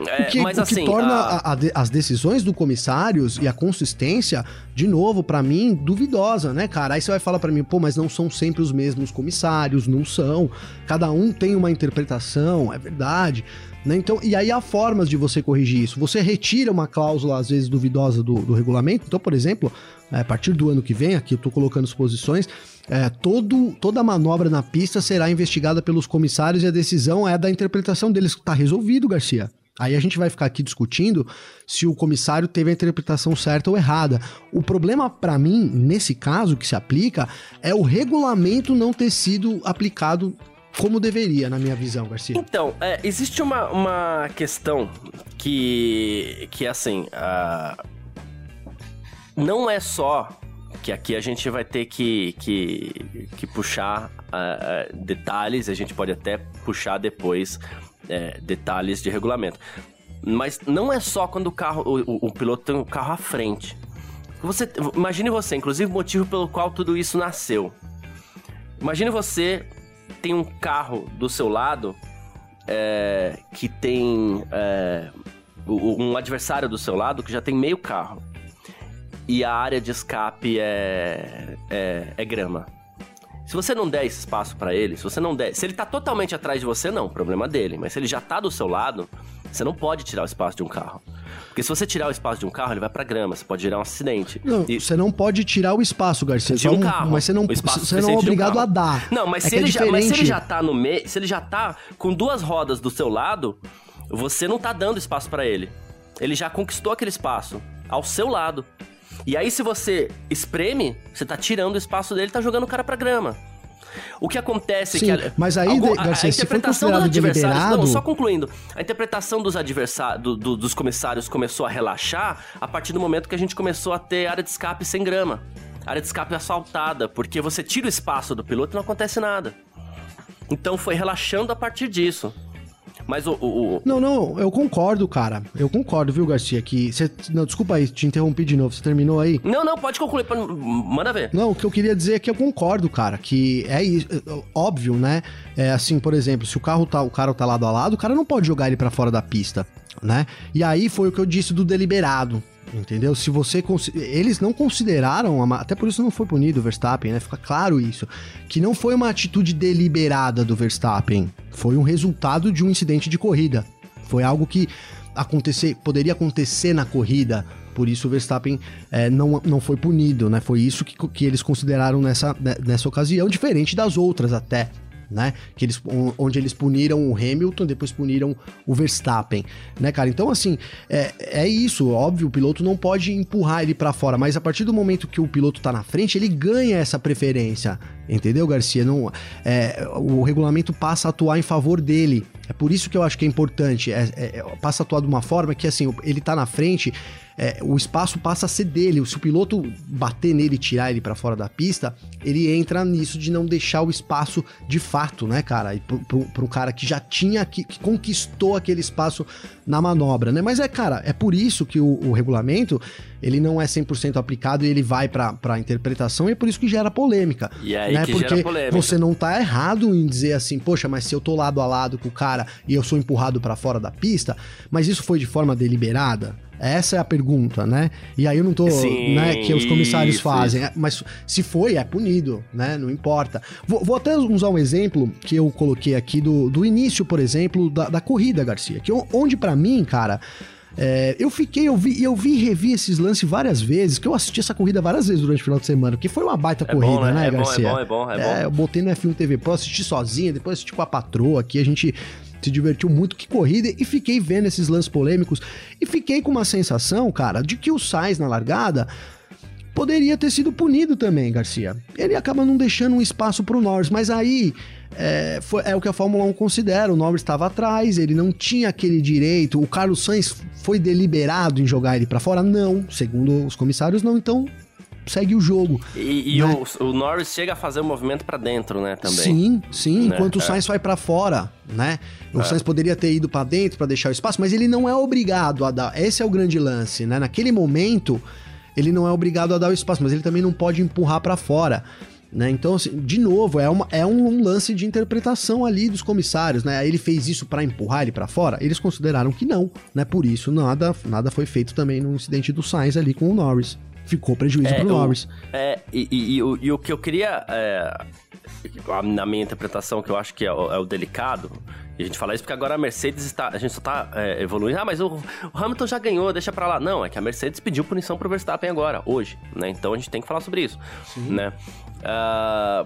É, o que, mas, o que assim, torna a... A, as decisões do comissários e a consistência, de novo, para mim, duvidosa, né, cara? Aí você vai falar para mim, pô, mas não são sempre os mesmos comissários, não são. Cada um tem uma interpretação, é verdade. Né? Então, e aí há formas de você corrigir isso. Você retira uma cláusula, às vezes, duvidosa do, do regulamento. Então, por exemplo, é, a partir do ano que vem, aqui eu estou colocando as posições, é, todo, toda manobra na pista será investigada pelos comissários e a decisão é da interpretação deles. Está resolvido, Garcia. Aí a gente vai ficar aqui discutindo se o comissário teve a interpretação certa ou errada. O problema para mim, nesse caso que se aplica, é o regulamento não ter sido aplicado como deveria, na minha visão, Garcia. Então, é, existe uma, uma questão que, que assim, uh, não é só que aqui a gente vai ter que, que, que puxar uh, detalhes, a gente pode até puxar depois uh, detalhes de regulamento. Mas não é só quando o carro, o, o piloto tem o carro à frente. Você, imagine você, inclusive o motivo pelo qual tudo isso nasceu. Imagine você tem um carro do seu lado é, que tem é, um adversário do seu lado que já tem meio carro e a área de escape é, é, é grama. Se você não der esse espaço para ele, se você não der, se ele tá totalmente atrás de você, não, problema dele. Mas se ele já tá do seu lado, você não pode tirar o espaço de um carro. Porque se você tirar o espaço de um carro, ele vai pra grama, você pode gerar um acidente. Não, e... você não pode tirar o espaço, Garcia. De um carro. Mas você não, você não é obrigado um a dar. Não, mas, é se ele é já, mas se ele já tá no meio, se ele já tá com duas rodas do seu lado, você não tá dando espaço para ele. Ele já conquistou aquele espaço ao seu lado. E aí, se você espreme, você tá tirando o espaço dele e tá jogando o cara pra grama. O que acontece Sim, é que. Mas aí, algum, Garcia, a, a interpretação dos adversários. deliberado... Não, só concluindo. A interpretação dos adversários, do, do, dos comissários começou a relaxar a partir do momento que a gente começou a ter área de escape sem grama. Área de escape asfaltada, porque você tira o espaço do piloto e não acontece nada. Então foi relaxando a partir disso. Mas o, o, o, Não, não, eu concordo, cara. Eu concordo, viu, Garcia? Que. Não, desculpa aí, te interrompi de novo. Você terminou aí? Não, não, pode concluir. Manda ver. Não, o que eu queria dizer é que eu concordo, cara. Que é isso. Óbvio, né? É assim, por exemplo, se o carro tá, o cara tá lado a lado, o cara não pode jogar ele para fora da pista, né? E aí foi o que eu disse do deliberado. Entendeu? Se você. Eles não consideraram, até por isso não foi punido o Verstappen, né? Fica claro isso. Que não foi uma atitude deliberada do Verstappen. Foi um resultado de um incidente de corrida. Foi algo que acontecer, poderia acontecer na corrida. Por isso o Verstappen é, não, não foi punido, né? Foi isso que, que eles consideraram nessa, né, nessa ocasião, diferente das outras até né? Que eles, onde eles puniram o Hamilton, depois puniram o Verstappen, né, cara? Então, assim, é, é isso, óbvio, o piloto não pode empurrar ele para fora, mas a partir do momento que o piloto tá na frente, ele ganha essa preferência, entendeu, Garcia? Não, é, o regulamento passa a atuar em favor dele. É por isso que eu acho que é importante, é, é, passa a atuar de uma forma que, assim, ele tá na frente é, o espaço passa a ser dele. Se o piloto bater nele e tirar ele para fora da pista, ele entra nisso de não deixar o espaço de fato, né, cara? Para um cara que já tinha, que, que, conquistou aquele espaço na manobra, né? Mas é, cara, é por isso que o, o regulamento ele não é 100% aplicado e ele vai para a interpretação e é por isso que gera polêmica. E aí né? que Porque gera polêmica. você não tá errado em dizer assim, poxa, mas se eu tô lado a lado com o cara e eu sou empurrado para fora da pista, mas isso foi de forma deliberada? Essa é a pergunta, né? E aí eu não tô, Sim, né, que os comissários isso, fazem, isso. mas se foi, é punido, né? Não importa. Vou, vou, até usar um exemplo que eu coloquei aqui do, do início, por exemplo, da, da corrida, Garcia, que onde para mim, cara, é, eu fiquei, eu vi, eu vi e revi esses lances várias vezes, que eu assisti essa corrida várias vezes durante o final de semana, porque foi uma baita É corrida, bom, né? né, É bom, é Garcia? bom, é bom, é bom. eu botei no F1 TV Pro, assisti sozinha, depois assisti com a patroa aqui, a gente se divertiu muito, que corrida, e fiquei vendo esses lances polêmicos, e fiquei com uma sensação, cara, de que o Sainz na largada poderia ter sido punido também, Garcia. Ele acaba não deixando um espaço pro Norris, mas aí é, foi, é o que a Fórmula 1 considera. O Norris estava atrás, ele não tinha aquele direito. O Carlos Sainz foi deliberado em jogar ele para fora? Não, segundo os comissários, não. Então segue o jogo. E, e né? o, o, Norris chega a fazer o movimento para dentro, né, também. Sim, sim, né? enquanto o É. Sainz vai para fora, né? O É. Sainz poderia ter ido para dentro para deixar o espaço, mas ele não é obrigado a dar. Esse é o grande lance, né? Naquele momento, ele não é obrigado a dar o espaço, mas ele também não pode empurrar para fora. Né? Então, assim, de novo, é, uma, é um lance de interpretação ali dos comissários, né? Ele fez isso para empurrar ele para fora? Eles consideraram que não, né? Por isso, nada, nada foi feito também no incidente do Sainz ali com o Norris. Ficou prejuízo pro o- Norris. É, e, e- e o, e o que eu queria, é, na minha interpretação, que eu acho que é o, é o delicado, e a gente fala isso porque agora a Mercedes está, a gente só tá é, evoluindo, ah, mas o, o Hamilton já ganhou, deixa pra lá. Não, é que a Mercedes pediu punição pro Verstappen agora, hoje, né? Então a gente tem que falar sobre isso, né? Ah,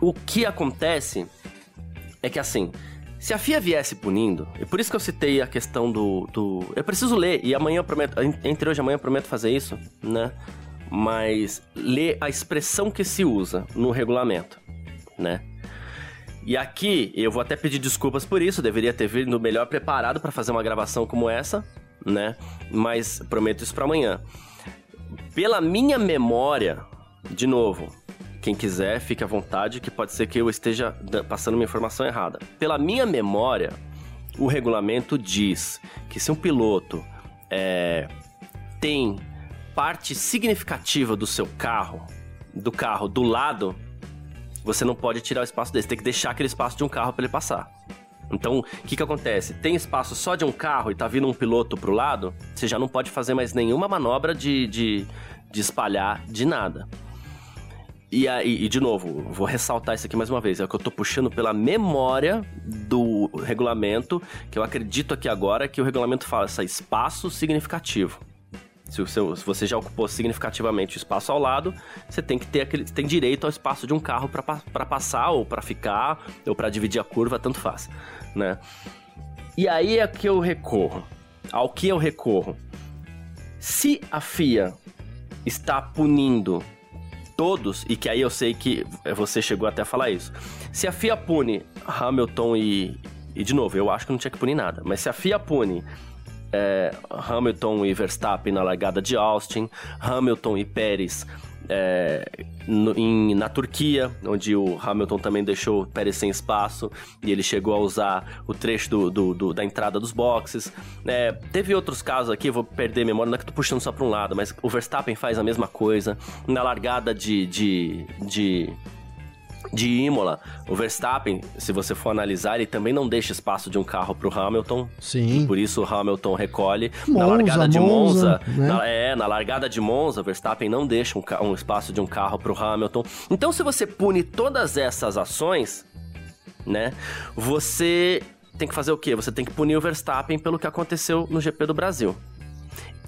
o que acontece é que assim, se a FIA viesse punindo, e por isso que eu citei a questão do. do eu preciso ler, e amanhã eu prometo, entre hoje e amanhã eu prometo fazer isso, né? Mas ler a expressão que se usa no regulamento, né? E aqui eu vou até pedir desculpas por isso, deveria ter vindo melhor preparado para fazer uma gravação como essa, né? Mas prometo isso para amanhã. Pela minha memória, de novo, quem quiser, fique à vontade, que pode ser que eu esteja passando uma informação errada. Pela minha memória, o regulamento diz que se um piloto é, tem parte significativa do seu carro, do carro do lado, você não pode tirar o espaço desse, tem que deixar aquele espaço de um carro para ele passar. Então, o que que acontece? Tem espaço só de um carro e tá vindo um piloto pro lado, você já não pode fazer mais nenhuma manobra de, de, de espalhar de nada. E, aí, e de novo, vou ressaltar isso aqui mais uma vez, é o que eu tô puxando pela memória do regulamento, que eu acredito aqui agora que o regulamento fala esse espaço significativo. Se, seu, se, você já ocupou significativamente o espaço ao lado, você tem que ter aquele, tem direito ao espaço de um carro para passar ou para ficar ou para dividir a curva, tanto faz, né? E aí é que eu recorro. Ao que eu recorro? Se a FIA está punindo todos, e que aí eu sei que você chegou até a falar isso. Se a FIA pune Hamilton e. E de novo, eu acho que não tinha que punir nada, mas se a FIA pune é, Hamilton e Verstappen na largada de Austin, Hamilton e Pérez é, no, em, na Turquia, onde o Hamilton também deixou o Pérez sem espaço e ele chegou a usar o trecho do, do, do da entrada dos boxes. É, teve outros casos aqui, vou perder a memória, não é que eu tô puxando só para um lado, mas o Verstappen faz a mesma coisa. Na largada de, de, de de Imola, o Verstappen, se você for analisar, ele também não deixa espaço de um carro para o Hamilton. Sim. Por isso o Hamilton recolhe. Monza, na largada de Monza, Monza né? na, é, na largada de Monza, o Verstappen não deixa um, um espaço de um carro para o Hamilton. Então, se você pune todas essas ações, né, você tem que fazer o quê? Você tem que punir o Verstappen pelo que aconteceu no GP do Brasil.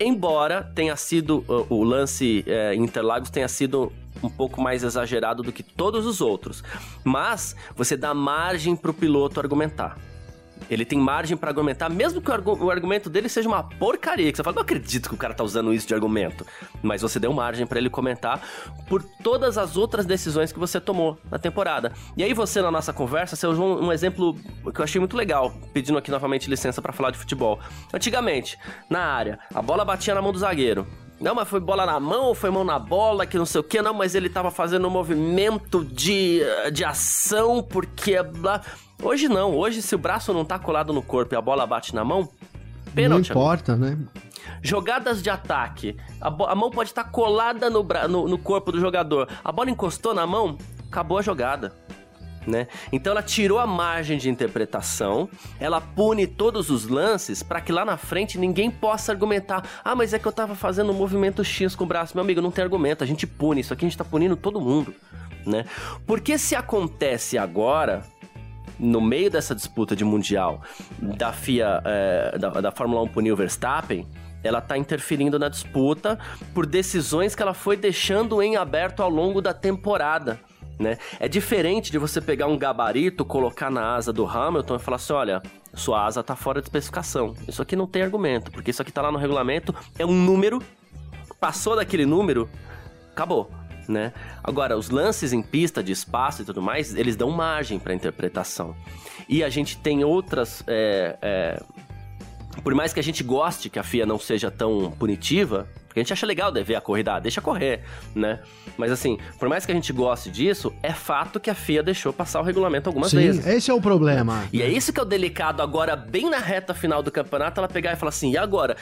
Embora tenha sido o, o lance é, Interlagos tenha sido um pouco mais exagerado do que todos os outros, mas você dá margem para o piloto argumentar. Ele tem margem para argumentar, mesmo que o, argumento dele seja uma porcaria, que você fala, não acredito que o cara tá usando isso de argumento. Mas você deu margem para ele comentar por todas as outras decisões que você tomou na temporada. E aí você, na nossa conversa, você usou um, exemplo que eu achei muito legal, pedindo aqui novamente licença para falar de futebol. Antigamente, na área, a bola batia na mão do zagueiro. Não, mas foi bola na mão ou foi mão na bola, que não sei o que. Não, mas ele tava fazendo um movimento de, de ação porque... Hoje não. Hoje, se o braço não tá colado no corpo e a bola bate na mão, pênalti. Não importa, né? Jogadas de ataque. A, a mão pode estar tá colada no, no, no corpo do jogador. A bola encostou na mão, acabou a jogada né? Então ela tirou a margem de interpretação, ela pune todos os lances para que lá na frente ninguém possa argumentar: "Ah, mas é que eu tava fazendo um movimento X com o braço". Meu amigo, não tem argumento, a gente pune, isso aqui a gente tá punindo todo mundo, né? Porque se acontece agora, no meio dessa disputa de mundial da FIA, é, da, da Fórmula 1 punir o Verstappen, ela está interferindo na disputa por decisões que ela foi deixando em aberto ao longo da temporada né? É diferente de você pegar um gabarito, colocar na asa do Hamilton e falar assim: olha, sua asa tá fora de especificação. Isso aqui não tem argumento, porque isso aqui tá lá no regulamento, é um número, passou daquele número, acabou. Né? Agora, os lances em pista de espaço e tudo mais, eles dão margem para interpretação. E a gente tem outras. É, é, por mais que a gente goste que a FIA não seja tão punitiva, porque a gente acha legal ver a corrida, ah, deixa correr, né? Mas assim, por mais que a gente goste disso, é fato que a FIA deixou passar o regulamento algumas Sim, vezes. esse é o problema. E é isso que é o delicado agora, bem na reta final do campeonato, ela pegar e falar assim, e agora?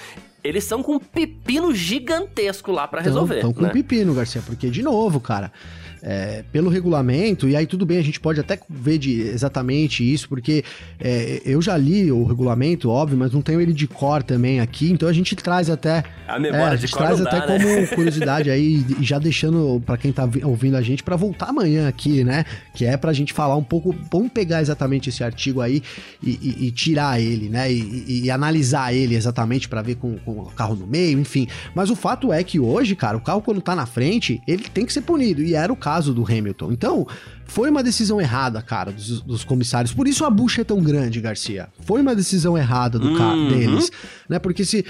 Eles são com um pepino gigantesco lá para resolver. Estão com né? um pepino, Garcia, porque, de novo, cara, é, pelo regulamento, e aí tudo bem, a gente pode até ver de exatamente isso, porque é, eu já li o regulamento, óbvio, mas não tenho ele de cor também aqui, então a gente traz até. A memória é, a gente traz até dá, como né? curiosidade aí, e já deixando para quem tá ouvindo a gente para voltar amanhã aqui, né? Que é pra gente falar um pouco, vamos pegar exatamente esse artigo aí e, e, e tirar ele, né? E, e analisar ele exatamente para ver com, com o carro no meio, enfim. Mas o fato é que hoje, cara, o carro quando tá na frente, ele tem que ser punido, e era o carro caso do Hamilton. Então, foi uma decisão errada, cara, dos, dos, comissários. Por isso a bucha é tão grande, Garcia. Foi uma decisão errada do uhum. deles, né? Porque se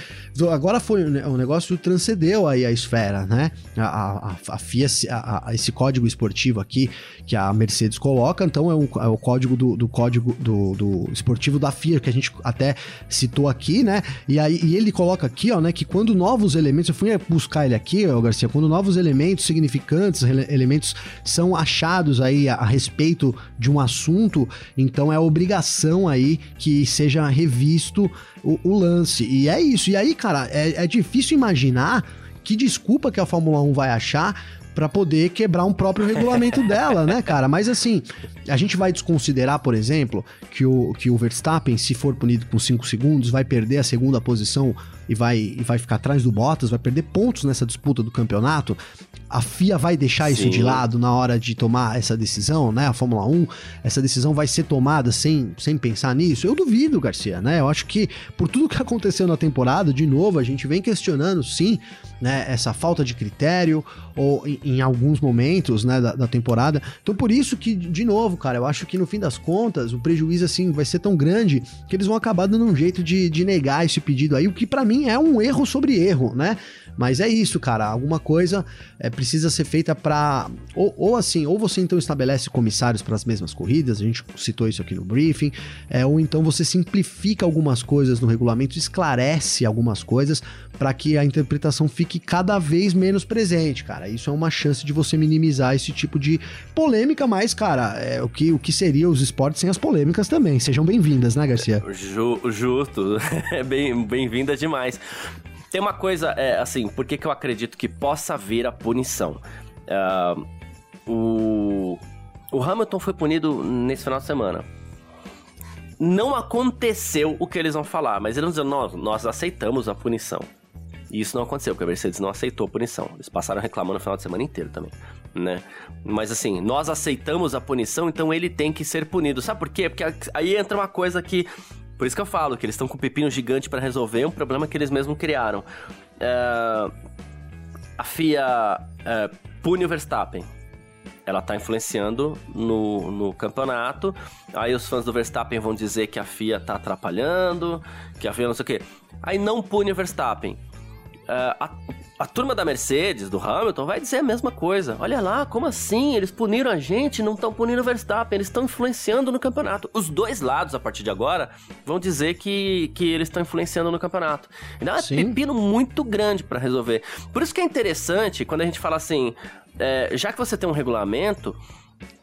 agora foi o negócio transcendeu aí a esfera, né? A, a, a FIA, a, esse código esportivo aqui que a Mercedes coloca, então é, um, é o código do, do código do, do, esportivo da FIA que a gente até citou aqui, né? E aí e ele coloca aqui, ó, né, que quando novos elementos, eu fui buscar ele aqui, ó, Garcia, quando novos elementos significantes, elementos são achados aí a, a respeito de um assunto, então é obrigação aí que seja revisto o, o lance. E é isso. E aí, cara, é, é difícil imaginar que desculpa que a Fórmula 1 vai achar para poder quebrar um próprio regulamento dela, né, cara? Mas assim, a gente vai desconsiderar, por exemplo, que o, que o Verstappen, se for punido com 5 segundos, vai perder a segunda posição e vai, e vai ficar atrás do Bottas, vai perder pontos nessa disputa do campeonato. A FIA vai deixar Sim. isso de lado na hora de tomar essa decisão, né? A Fórmula 1, essa decisão vai ser tomada sem, sem pensar nisso? Eu duvido, Garcia, né? Eu acho que por tudo que aconteceu na temporada, de novo, a gente vem questionando, sim, né, essa falta de critério, ou em, em alguns momentos, né, da, da, temporada. Então, por isso que, de novo, cara, eu acho que no fim das contas, o prejuízo, assim, vai ser tão grande que eles vão acabar dando um jeito de, de negar esse pedido aí, o que para mim é um erro sobre erro, né? Mas é isso, cara. Alguma coisa é, precisa ser feita para ou, ou, assim, ou você então estabelece comissários para as mesmas corridas, a gente citou isso aqui no briefing, é, ou então você simplifica algumas coisas no regulamento, esclarece algumas coisas para que a interpretação fique cada vez menos presente, cara. Isso é uma chance de você minimizar esse tipo de polêmica, mas, cara, é o que, o que seria os esportes sem as polêmicas também. Sejam bem-vindas, né, Garcia? Ju, justo. É bem, bem-vinda demais. Tem uma coisa, é, assim, por que, eu acredito que possa vir a punição? Uh, o, o Hamilton foi punido nesse final de semana. Não aconteceu o que eles vão falar, mas eles vão dizer, nós, nós aceitamos a punição. E isso não aconteceu, porque a Mercedes não aceitou a punição. Eles passaram reclamando o final de semana inteiro também, né? Mas assim, nós aceitamos a punição, então ele tem que ser punido. Sabe por quê? Porque aí entra uma coisa que por isso que eu falo que eles estão com um pepino gigante para resolver um problema que eles mesmos criaram. É... A FIA é, pune o Verstappen. Ela está influenciando no, no campeonato. Aí os fãs do Verstappen vão dizer que a FIA está atrapalhando, que a FIA não sei o quê. Aí não pune o Verstappen. É, a, a turma da Mercedes, do Hamilton, vai dizer a mesma coisa. Olha lá, como assim? Eles puniram a gente não estão punindo o Verstappen, eles estão influenciando no campeonato. Os dois lados, a partir de agora, vão dizer que, que eles estão influenciando no campeonato. Então é um pepino muito grande para resolver. Por isso que é interessante quando a gente fala assim, é, já que você tem um regulamento,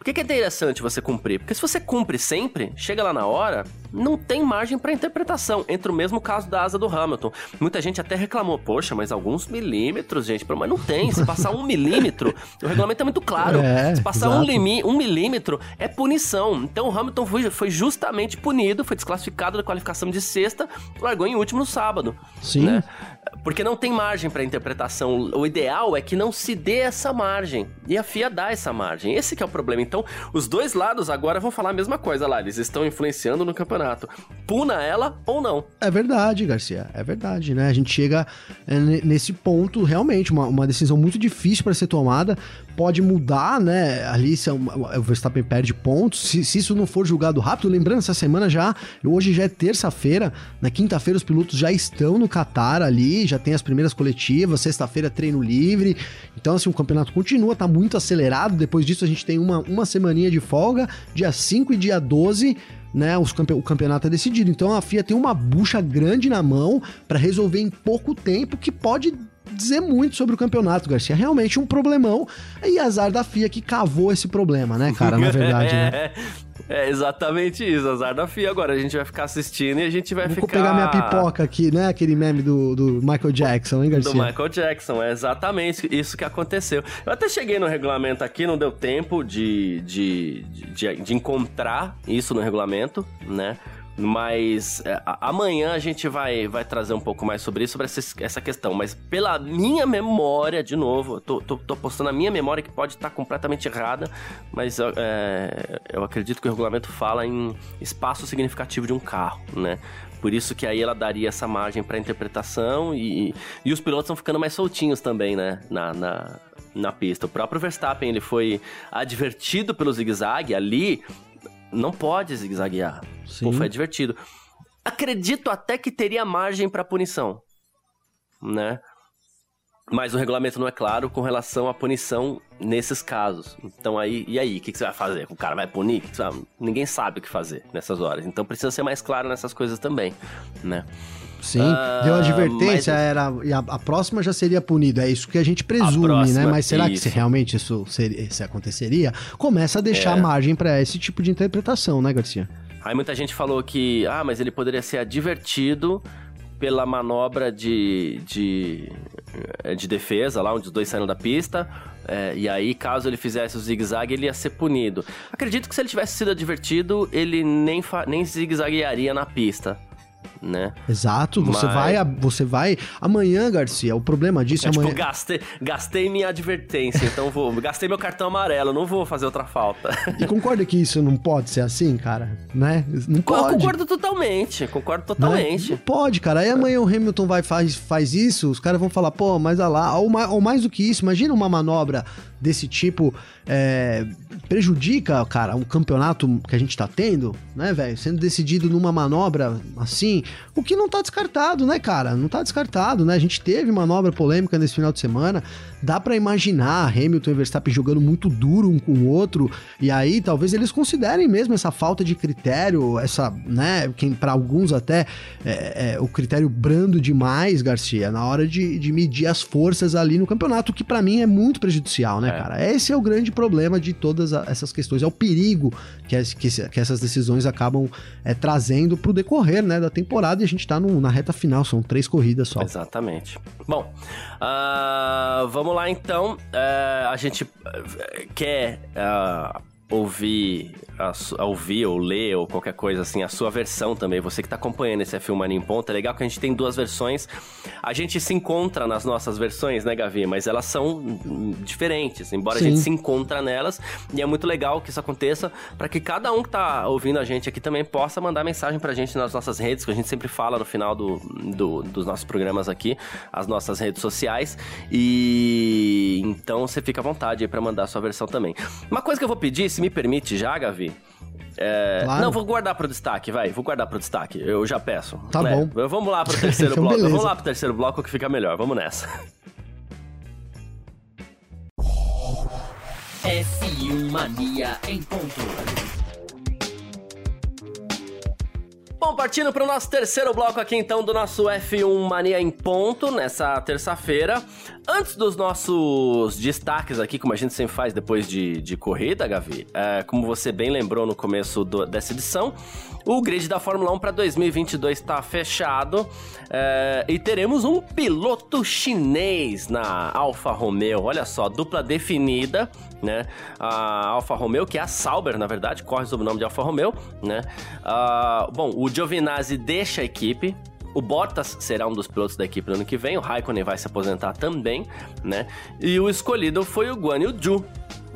que, que é interessante você cumprir? Porque se você cumpre sempre, chega lá na hora, não tem margem para interpretação. Entre o mesmo caso da asa do Hamilton. Muita gente até reclamou, poxa, mas alguns milímetros, gente, mas não tem. Se passar um milímetro, o regulamento é muito claro. É, Se passar um, limi, um, milímetro, é punição. Então o Hamilton foi, foi, justamente punido, foi desclassificado da qualificação de sexta, largou em último no sábado. Sim. Né? Porque não tem margem para interpretação. O ideal é que não se dê essa margem. E a FIA dá essa margem. Esse que é o problema. Então, os dois lados agora vão falar a mesma coisa lá. Eles estão influenciando no campeonato. Puna ela ou não. É verdade, Garcia. É verdade, né? A gente chega é, nesse ponto, realmente, uma, uma decisão muito difícil para ser tomada. Pode mudar, né? Ali se é o Verstappen perde pontos. Se, se, isso não for julgado rápido, lembrando, essa semana já, hoje já é terça-feira. Na quinta-feira, os pilotos já estão no Qatar ali já tem as primeiras coletivas, sexta-feira treino livre. Então, assim, o campeonato continua, tá muito acelerado. Depois disso, a gente tem uma, uma semaninha de folga, dia 5 e dia 12 né, os campe o campeonato é decidido. Então a FIA tem uma bucha grande na mão para resolver em pouco tempo que pode dizer muito sobre o campeonato, Garcia. Realmente um problemão. E azar da FIA que cavou esse problema, né, cara? Na verdade, né? É exatamente isso, azar da FIA. Agora a gente vai ficar assistindo e a gente vai Vou ficar. Vou pegar minha pipoca aqui, né? Aquele meme do, do Michael Jackson, hein, Garcia? Do Michael Jackson, é exatamente isso que aconteceu. Eu até cheguei no regulamento aqui, não deu tempo de, de, de, de encontrar isso no regulamento, né? Mas é, amanhã a gente vai, vai trazer um pouco mais sobre isso, sobre essa, essa questão. Mas pela minha memória, de novo, tô, tô, tô postando a minha memória que pode estar completamente errada, mas é, eu acredito que o regulamento fala em espaço significativo de um carro, né? Por isso que aí ela daria essa margem para interpretação e, e os pilotos estão ficando mais soltinhos também, né? Na, na, na pista. O próprio Verstappen ele foi advertido pelo zigue-zague ali. Não pode zigue-zaguear. Pô, foi advertido. Acredito até que teria margem para punição, né? Mas o regulamento não é claro com relação à punição nesses casos. Então aí, e aí, o que, que, você vai fazer? O cara vai punir? Ninguém sabe o que fazer nessas horas. Então precisa ser mais claro nessas coisas também, né? Sim, uh, deu advertência, mas... era, e a, a, próxima já seria punida. É isso que a gente presume, né? próxima, né? Mas será isso. que se realmente isso seria, se aconteceria? Começa a deixar é. margem para esse tipo de interpretação, né, Garcia? Aí muita gente falou que, ah, mas ele poderia ser advertido pela manobra de, de, eh, de defesa, lá onde os dois saíram da pista. É, e aí, caso ele fizesse o zigue-zague, ele ia ser punido. Acredito que se ele tivesse sido advertido, ele nem, nem zigue-zaguearia na pista né? Exato, você Mas... vai, você vai amanhã, Garcia. O problema disso é, é amanhã. Tipo, gastei, gastei minha advertência, então vou, gastei meu cartão amarelo, não vou fazer outra falta. E concorda que isso não pode ser assim, cara? Né? Não pode. Eu concordo totalmente, concordo né? totalmente. Não pode, cara. Aí amanhã o Hamilton vai faz, faz isso, os caras vão falar, pô, mas olha lá, ou mais, ou mais do que isso, imagina uma manobra desse tipo é, prejudica, cara, um campeonato que a gente tá tendo, né, velho? Sendo decidido numa manobra assim, o que não tá descartado, né, cara? Não tá descartado, né? A gente teve manobra polêmica nesse final de semana. Dá para imaginar Hamilton e Verstappen jogando muito duro um com o outro, e aí talvez eles considerem mesmo essa falta de critério, essa, né, quem para alguns até é, é, o critério brando demais, Garcia, na hora de, de medir as forças ali no campeonato, que para mim é muito prejudicial, né, é. cara? Esse é o grande problema de todas essas questões, é o perigo que, as, que, que essas decisões acabam é, trazendo pro decorrer, né, da temporada, e a gente tá no, na reta final, são três corridas só. Exatamente. Bom, uh, vamos lá então. Uh, a gente eh, quer uh, ouvir, a, a ouvir ou ler ou qualquer coisa assim, a sua versão também, você que está acompanhando esse F1 Mania em Ponta, é legal que a gente tem duas versões. A gente se encontra nas nossas versões, né, Gavi? Mas elas são diferentes, embora Sim. a gente se encontra nelas. E é muito legal que isso aconteça para que cada um que está ouvindo a gente aqui também possa mandar mensagem pra gente nas nossas redes, que a gente sempre fala no final do, do dos nossos programas aqui, as nossas redes sociais. E então você fica à vontade aí pra mandar a sua versão também. Uma coisa que eu vou pedir, se me permite já, Gavi. É... Claro. Não, vou guardar pro destaque, vai. Vou guardar pro destaque. Eu já peço. Tá né? bom. Vamos lá pro terceiro então, bloco. Beleza. Vamos lá pro terceiro bloco que fica melhor. Vamos nessa. F1 Mania em ponto. Bom, partindo para o nosso terceiro bloco aqui então do nosso F1 Mania em ponto nessa terça-feira. Antes dos nossos destaques aqui, como a gente sempre faz depois de, de corrida, Gavi, é, como você bem lembrou no começo do, dessa edição, o grid da Fórmula 1 para 2022 está fechado é, e teremos um piloto chinês na Alfa Romeo. Olha só, dupla definida né? A Alfa Romeo, que é a Sauber, na verdade, corre sob o nome de Alfa Romeo, né? Uh, bom, o Giovinazzi deixa a equipe, o Bottas será um dos pilotos da equipe no ano que vem, o Raikkonen vai se aposentar também, né? E o escolhido foi o Guan Yu Zhu,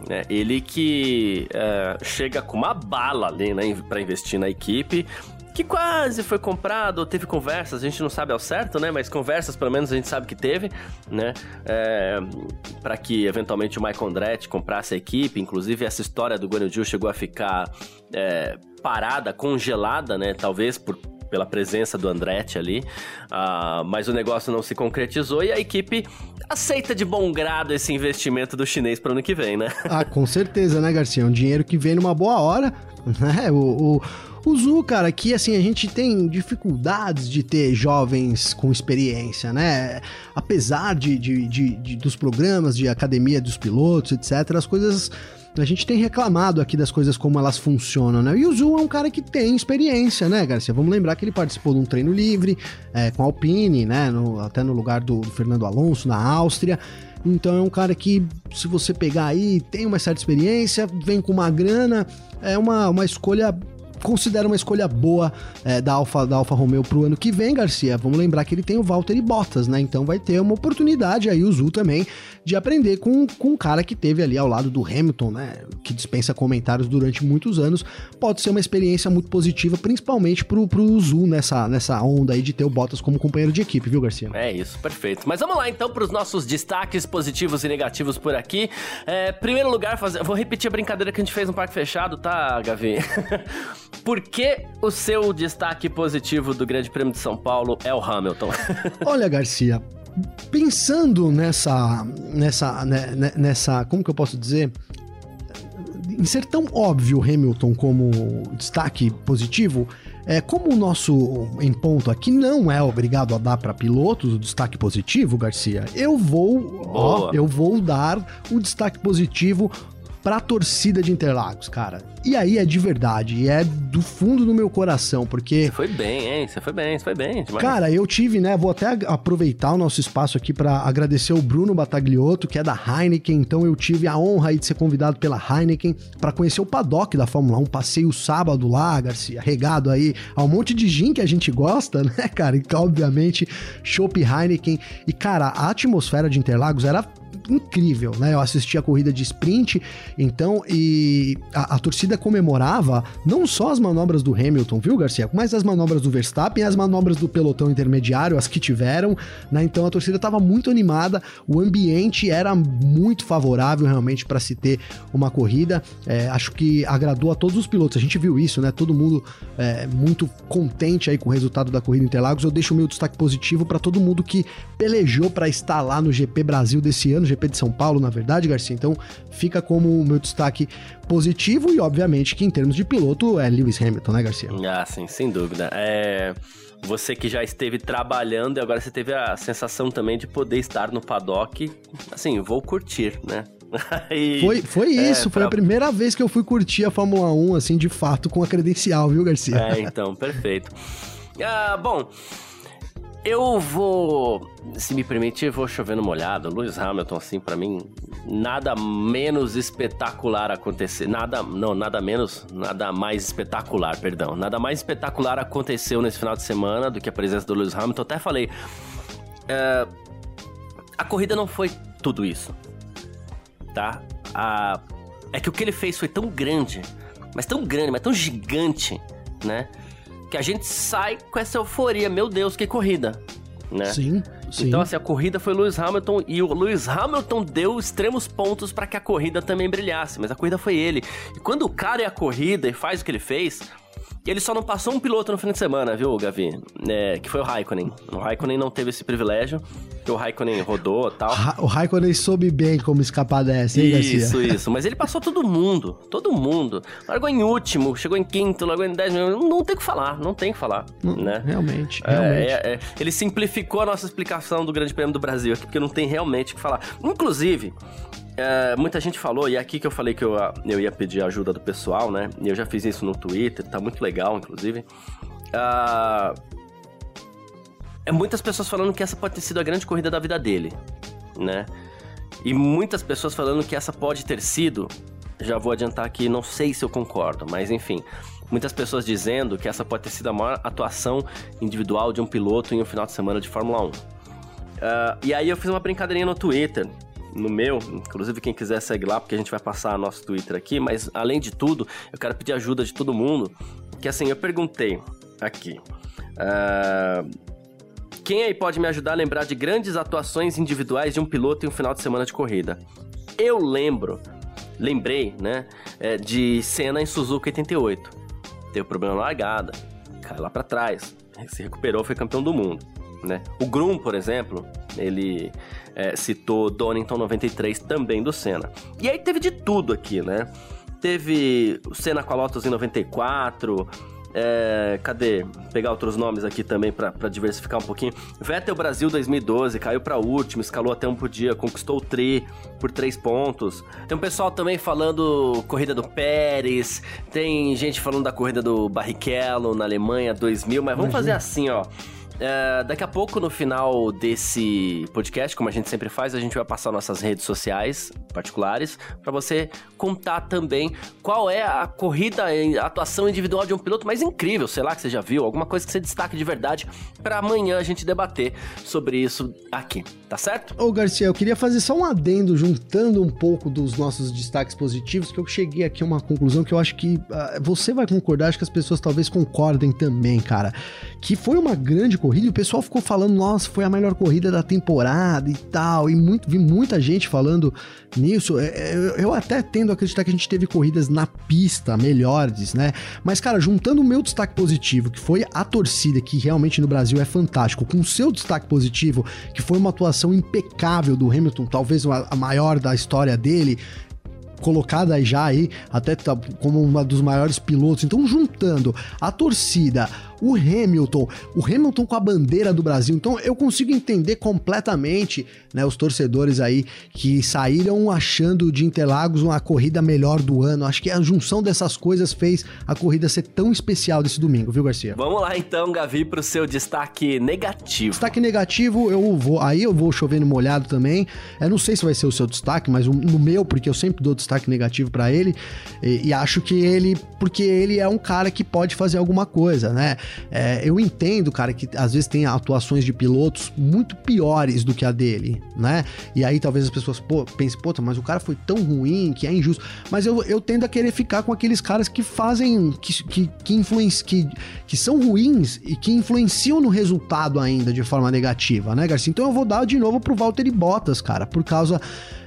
né? Ele que uh, chega com uma bala ali, né, para investir na equipe que quase foi comprado, teve conversas, a gente não sabe ao certo, né? Mas conversas, pelo menos, a gente sabe que teve, né? É, para que eventualmente o Michael Andretti comprasse a equipe. Inclusive, essa história do Guanaju chegou a ficar é, parada, congelada, né? Talvez por pela presença do Andretti ali, uh, mas o negócio não se concretizou e a equipe aceita de bom grado esse investimento do chinês para o ano que vem, né? Ah, com certeza, né, Garcia? Um dinheiro que vem numa boa hora, né? o, o o Zu, cara, aqui assim, a gente tem dificuldades de ter jovens com experiência, né? Apesar de, de, de, de dos programas de academia dos pilotos, etc., as coisas a gente tem reclamado aqui das coisas como elas funcionam, né? E o Zu é um cara que tem experiência, né, Garcia? Vamos lembrar que ele participou de um treino livre é, com a Alpine, né? No, até no lugar do, do, Fernando Alonso, na Áustria. Então é um cara que, se você pegar aí, tem uma certa experiência, vem com uma grana, é uma, uma escolha considero uma escolha boa é, da Alfa da Alfa Romeo pro ano que vem, Garcia. Vamos lembrar que ele tem o Valtteri Bottas, né? Então vai ter uma oportunidade aí o Zul também de aprender com, com um cara que teve ali ao lado do Hamilton, né? Que dispensa comentários durante muitos anos. Pode ser uma experiência muito positiva, principalmente pro, pro Zul nessa, nessa onda aí de ter o Bottas como companheiro de equipe, viu, Garcia? É isso, perfeito. Mas vamos lá então para os nossos destaques positivos e negativos por aqui. É, primeiro lugar, fazer, vou repetir a brincadeira que a gente fez no Parque Fechado, tá, Gavi? por que o seu destaque positivo do Grande Prêmio de São Paulo é o Hamilton? Olha, Garcia, pensando nessa, nessa, né, né, nessa, como que eu posso dizer? Em ser tão óbvio Hamilton como destaque positivo, é, como o nosso em ponto aqui não é obrigado a dar para pilotos o destaque positivo, Garcia, eu vou, ó, eu vou dar o destaque positivo pra torcida de Interlagos, cara. E aí é de verdade, e é do fundo do meu coração, porque. Você foi bem, hein? Você foi bem, você foi bem. Demais. Cara, eu tive, né? Vou até aproveitar o nosso espaço aqui para agradecer o Bruno Batagliotto, que é da Heineken. Então eu tive a honra aí de ser convidado pela Heineken para conhecer o paddock da Fórmula 1. Passei o sábado lá, Garcia, regado aí a um monte de gin que a gente gosta, né, cara? E obviamente, Chopp Heineken. E, cara, a atmosfera de Interlagos era incrível, né? Eu assisti a corrida de sprint, então, e a, a, torcida comemorava não só as manobras do Hamilton, viu, Garcia? Mas as manobras do Verstappen, as manobras do pelotão intermediário, as que tiveram, né? Então a torcida estava muito animada, o ambiente era muito favorável realmente para se ter uma corrida. É, acho que agradou a todos os pilotos. A gente viu isso, né? Todo mundo é, muito contente aí com o resultado da corrida Interlagos. Eu deixo o meu destaque positivo para todo mundo que pelejou para estar lá no GP Brasil desse ano, GP de São Paulo, na verdade, Garcia. Então fica como o meu destaque positivo e, obviamente, que em termos de piloto é Lewis Hamilton, né, Garcia? Ah, sim, sem dúvida. É. Você que já esteve trabalhando e agora você teve a sensação também de poder estar no paddock, assim, vou curtir, né? E, foi, foi é, isso, é, foi pra... a primeira vez que eu fui curtir a Fórmula 1, assim, de fato, com a credencial, viu, Garcia? É, então, perfeito. Ah, bom, eu vou, se me permitir, vou chover no molhado. Lewis Hamilton, assim, para mim, nada menos espetacular acontecer. Nada, não, nada menos, nada mais espetacular, perdão. Nada mais espetacular aconteceu nesse final de semana do que a presença do Lewis Hamilton. Até falei, é, a corrida não foi tudo isso, tá? A, é que o que ele fez foi tão grande, mas tão grande, mas tão gigante, né? Que a gente sai com essa euforia. Meu Deus, que corrida! Né? Sim, sim. Então, assim, a corrida foi Lewis Hamilton e o Lewis Hamilton deu extremos pontos para que a corrida também brilhasse, mas a corrida foi ele. E quando o cara é a corrida e faz o que ele fez, ele só não passou um piloto no fim de semana, viu, Gavi? É, que foi o Raikkonen. O Raikkonen não teve esse privilégio, porque o Raikkonen rodou e tal. O Raikkonen soube bem como escapar dessa, hein, Isso, Garcia? isso. Mas ele passou todo mundo, todo mundo. Largou em último, chegou em quinto, largou em décimo. Não tem o que falar, não tem o que falar, não, né? Realmente, é, realmente. É, é, ele simplificou a nossa explicação do Grande Prêmio do Brasil aqui, porque não tem realmente o que falar. Inclusive, é, muita gente falou, e é aqui que eu falei que eu, eu ia pedir ajuda do pessoal, né? E eu já fiz isso no Twitter, tá muito legal, inclusive. Uh, é muitas pessoas falando que essa pode ter sido a grande corrida da vida dele, né? E muitas pessoas falando que essa pode ter sido, já vou adiantar aqui, não sei se eu concordo, mas enfim. Muitas pessoas dizendo que essa pode ter sido a maior atuação individual de um piloto em um final de semana de Fórmula 1. Uh, ah, e aí eu fiz uma brincadeirinha no Twitter, no meu, inclusive quem quiser segue lá, porque a gente vai passar nosso Twitter aqui, mas além de tudo, eu quero pedir ajuda de todo mundo, que assim, eu perguntei aqui, uh, quem aí pode me ajudar a lembrar de grandes atuações individuais de um piloto em um final de semana de corrida? Eu lembro, lembrei, né, é, de cena em Suzuka 88, teve problema na largada, caiu lá para trás, se recuperou, foi campeão do mundo, né? O Grum, por exemplo, ele é, citou Donington 93 também do Senna. E aí teve de tudo aqui, né? Teve o Senna com a Lotus em 94, é, cadê? Pegar outros nomes aqui também para diversificar um pouquinho. Vettel Brasil 2012, caiu para último, escalou até um por dia, conquistou o tri por três pontos. Tem um pessoal também falando corrida do Pérez, tem gente falando da corrida do Barrichello na Alemanha 2000, mas vamos fazer assim, ó. Uh, daqui a pouco, no final desse podcast, como a gente sempre faz, a gente vai passar nossas redes sociais particulares para você contar também qual é a corrida, a atuação individual de um piloto mais incrível, sei lá, que você já viu, alguma coisa que você destaque de verdade, para amanhã a gente debater sobre isso aqui, tá certo? Ô Garcia, eu queria fazer só um adendo, juntando um pouco dos nossos destaques positivos, que eu cheguei aqui a uma conclusão que eu acho que uh, você vai concordar, acho que as pessoas talvez concordem também, cara, que foi uma grande corrida e o pessoal ficou falando, nossa, foi a melhor corrida da temporada e tal, e muito, vi muita gente falando nisso. É, é, eu até tendo a acreditar que a gente teve corridas na pista melhores, né? Mas, cara, juntando o meu destaque positivo, que foi a torcida, que realmente no Brasil é fantástico, com o seu destaque positivo, que foi uma atuação impecável do Hamilton, talvez a maior da história dele, colocada já aí até tá como uma dos maiores pilotos. Então, juntando a torcida, o Hamilton, o Hamilton com a bandeira do Brasil. Então eu consigo entender completamente, né, os torcedores aí que saíram achando de Interlagos uma corrida melhor do ano. Acho que a junção dessas coisas fez a corrida ser tão especial desse domingo, viu, Garcia? Vamos lá então, Gavi, pro seu destaque negativo. Destaque negativo, eu vou, aí eu vou chovendo molhado também. Eu não sei se vai ser o seu destaque, mas no meu, porque eu sempre dou destaque negativo para ele, e, e acho que ele, porque ele é um cara que pode fazer alguma coisa, né? É, eu entendo, cara, que às vezes tem atuações de pilotos muito piores do que a dele, né? E aí talvez as pessoas pô, pensem, pô, mas o cara foi tão ruim que é injusto. Mas eu, eu tendo a querer ficar com aqueles caras que fazem, que, que, que, que, que são ruins e que influenciam no resultado ainda de forma negativa, né, Garcia? Então eu vou dar de novo pro Valtteri Bottas, cara, por causa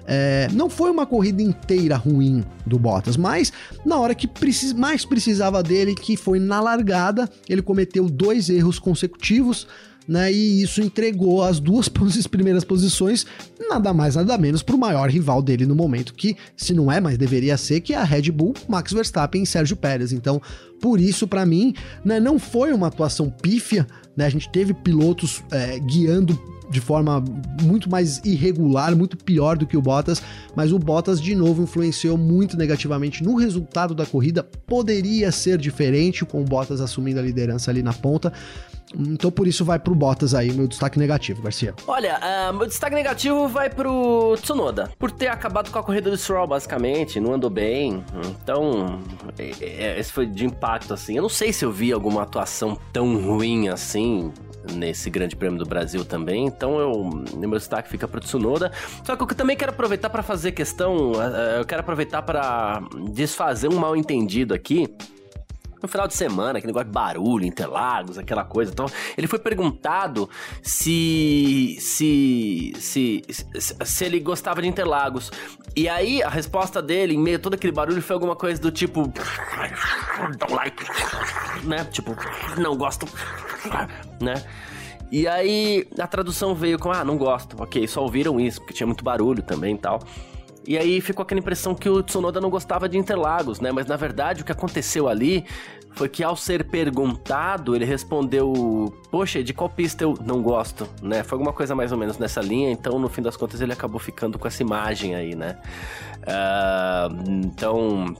é, não foi uma corrida inteira ruim do Bottas, mas na hora que precis, mais precisava dele, que foi na largada, ele cometeu dois erros consecutivos. Né, e isso entregou as duas primeiras posições, nada mais, nada menos, para o maior rival dele no momento, que, se não é, mas deveria ser, que é a Red Bull, Max Verstappen e Sérgio Pérez. Então, por isso, para mim, né, não foi uma atuação pífia, né, a gente teve pilotos é, guiando de forma muito mais irregular, muito pior do que o Bottas, mas o Bottas de novo influenciou muito negativamente no resultado da corrida. Poderia ser diferente com o Bottas assumindo a liderança ali na ponta. Então por isso vai pro Bottas aí, meu destaque negativo, Garcia. Olha, uh, meu destaque negativo vai pro Tsunoda. Por ter acabado com a corrida do Stroll, basicamente, não andou bem. Então, é, é, esse foi de impacto, assim. Eu não sei se eu vi alguma atuação tão ruim assim nesse Grande Prêmio do Brasil também. Então eu, meu destaque fica para Tsunoda. Só que eu também quero aproveitar para fazer questão, eh, eu quero aproveitar para desfazer um mal entendido aqui no final de semana, aquele negócio de barulho, Interlagos, aquela coisa. Então, ele foi perguntado se, se, se, se, se ele gostava de Interlagos. E aí, a resposta dele, em meio a todo aquele barulho, foi alguma coisa do tipo. Don't like. Né? Tipo, não gosto. Né? E aí, a tradução veio com: ah, não gosto. Ok, só ouviram isso, porque tinha muito barulho também e tal. E aí ficou aquela impressão que o Tsunoda não gostava de Interlagos, né? Mas na verdade o que aconteceu ali foi que ao ser perguntado, ele respondeu: Poxa, de qual pista eu não gosto, né? Foi alguma coisa mais ou menos nessa linha, então no fim das contas ele acabou ficando com essa imagem aí, né? Uh, então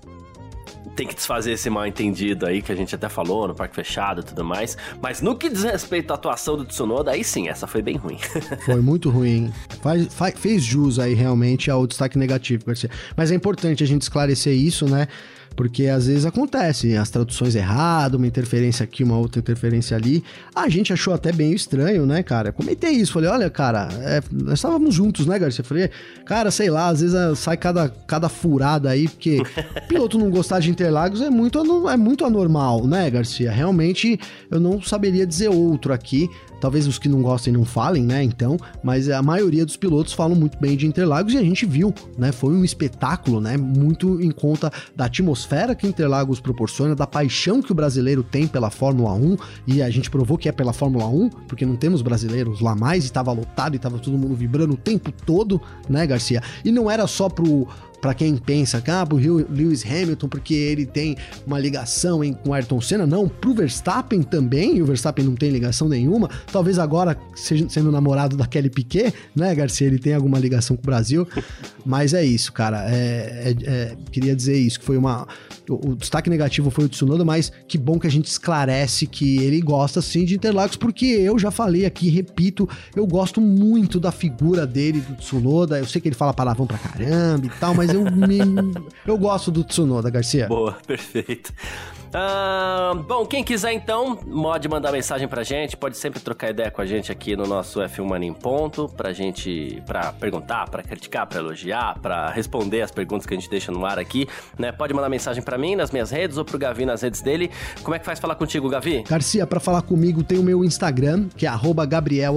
tem que desfazer esse mal entendido aí que a gente até falou no parque fechado e tudo mais. Mas no que diz respeito à atuação do Tsunoda, aí sim, essa foi bem ruim. foi muito ruim. Faz, faz, fez jus aí realmente ao destaque negativo, Garcia. Mas é importante a gente esclarecer isso, né? Porque às vezes acontece, as traduções erradas, uma interferência aqui, uma outra interferência ali. A gente achou até bem estranho, né, cara? Comentei isso, falei, olha, cara, é, nós estávamos juntos, né, Garcia? Falei, cara, sei lá, às vezes é, sai cada, cada furada aí, porque piloto não gostar de Interlagos é muito, é muito anormal, né, Garcia? Realmente eu não saberia dizer outro aqui. Talvez os que não gostem não falem, né? Então, mas a maioria dos pilotos falam muito bem de Interlagos e a gente viu, né? Foi um espetáculo, né? Muito em conta da atmosfera que Interlagos proporciona, da paixão que o brasileiro tem pela Fórmula 1 e a gente provou que é pela Fórmula 1, porque não temos brasileiros lá mais e estava lotado e estava todo mundo vibrando o tempo todo, né, Garcia? E não era só pro para quem pensa que ah, pro Lewis Hamilton porque ele tem uma ligação em, com Ayrton Senna, não, pro Verstappen também, e o Verstappen não tem ligação nenhuma. Talvez agora seja, sendo namorado da Kelly Piquet, né, Garcia, ele tem alguma ligação com o Brasil. Mas é isso, cara. É, é, é, queria dizer isso, que foi uma. O, o, destaque negativo foi o Tsunoda, mas que bom que a gente esclarece que ele gosta sim de Interlagos, porque eu já falei aqui, repito, eu gosto muito da figura dele, do Tsunoda. Eu sei que ele fala palavrão pra caramba e tal, mas eu, me, eu gosto do Tsunoda, Garcia. Boa, perfeito. Uh, bom, quem quiser então, pode mandar mensagem pra gente, pode sempre trocar ideia com a gente aqui no nosso F1 Mania em Ponto, pra gente, pra perguntar, pra criticar, pra elogiar, pra responder as perguntas que a gente deixa no ar aqui, né? Pode mandar mensagem pra mim nas minhas redes ou pro Gavi nas redes dele. Como é que faz falar contigo, Gavi? Garcia, pra falar comigo tem o meu Instagram, que é Gabriel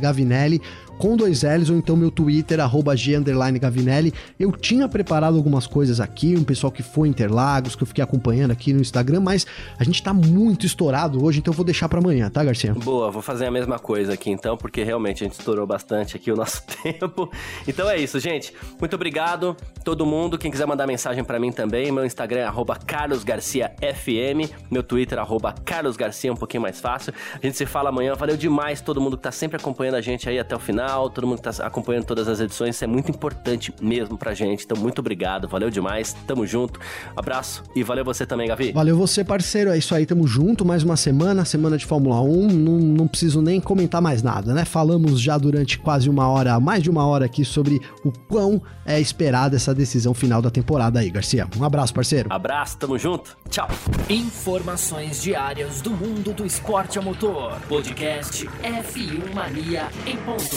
Gavinelli com dois L's, ou então meu Twitter, arroba G Gavinelli. Eu tinha preparado algumas coisas aqui, um pessoal que foi Interlagos, que eu fiquei acompanhando aqui no Instagram, mas a gente tá muito estourado hoje, então eu vou deixar para amanhã, tá, Garcia? Boa, vou fazer a mesma coisa aqui então, porque realmente a gente estourou bastante aqui o nosso tempo. Então é isso, gente. Muito obrigado, todo mundo. Quem quiser mandar mensagem para mim também, meu Instagram é arroba carlosgarciafm, meu Twitter arroba carlosgarcia, um pouquinho mais fácil. A gente se fala amanhã. Valeu demais todo mundo que tá sempre acompanhando a gente aí até o final canal, todo mundo que tá acompanhando todas as edições. Isso é muito importante mesmo pra gente. Então, muito obrigado, valeu demais. Tamo junto. Abraço e valeu você também, Gavi. Valeu você, parceiro. É isso aí, tamo junto. Mais uma semana, semana de Fórmula 1. Não, não preciso nem comentar mais nada, né? Falamos já durante quase uma hora, mais de uma hora aqui sobre o quão é esperada essa decisão final da temporada aí, Garcia. Um abraço, parceiro. Abraço, tamo junto. Tchau. Informações diárias do mundo do esporte a motor. Podcast F1 Mania em ponto.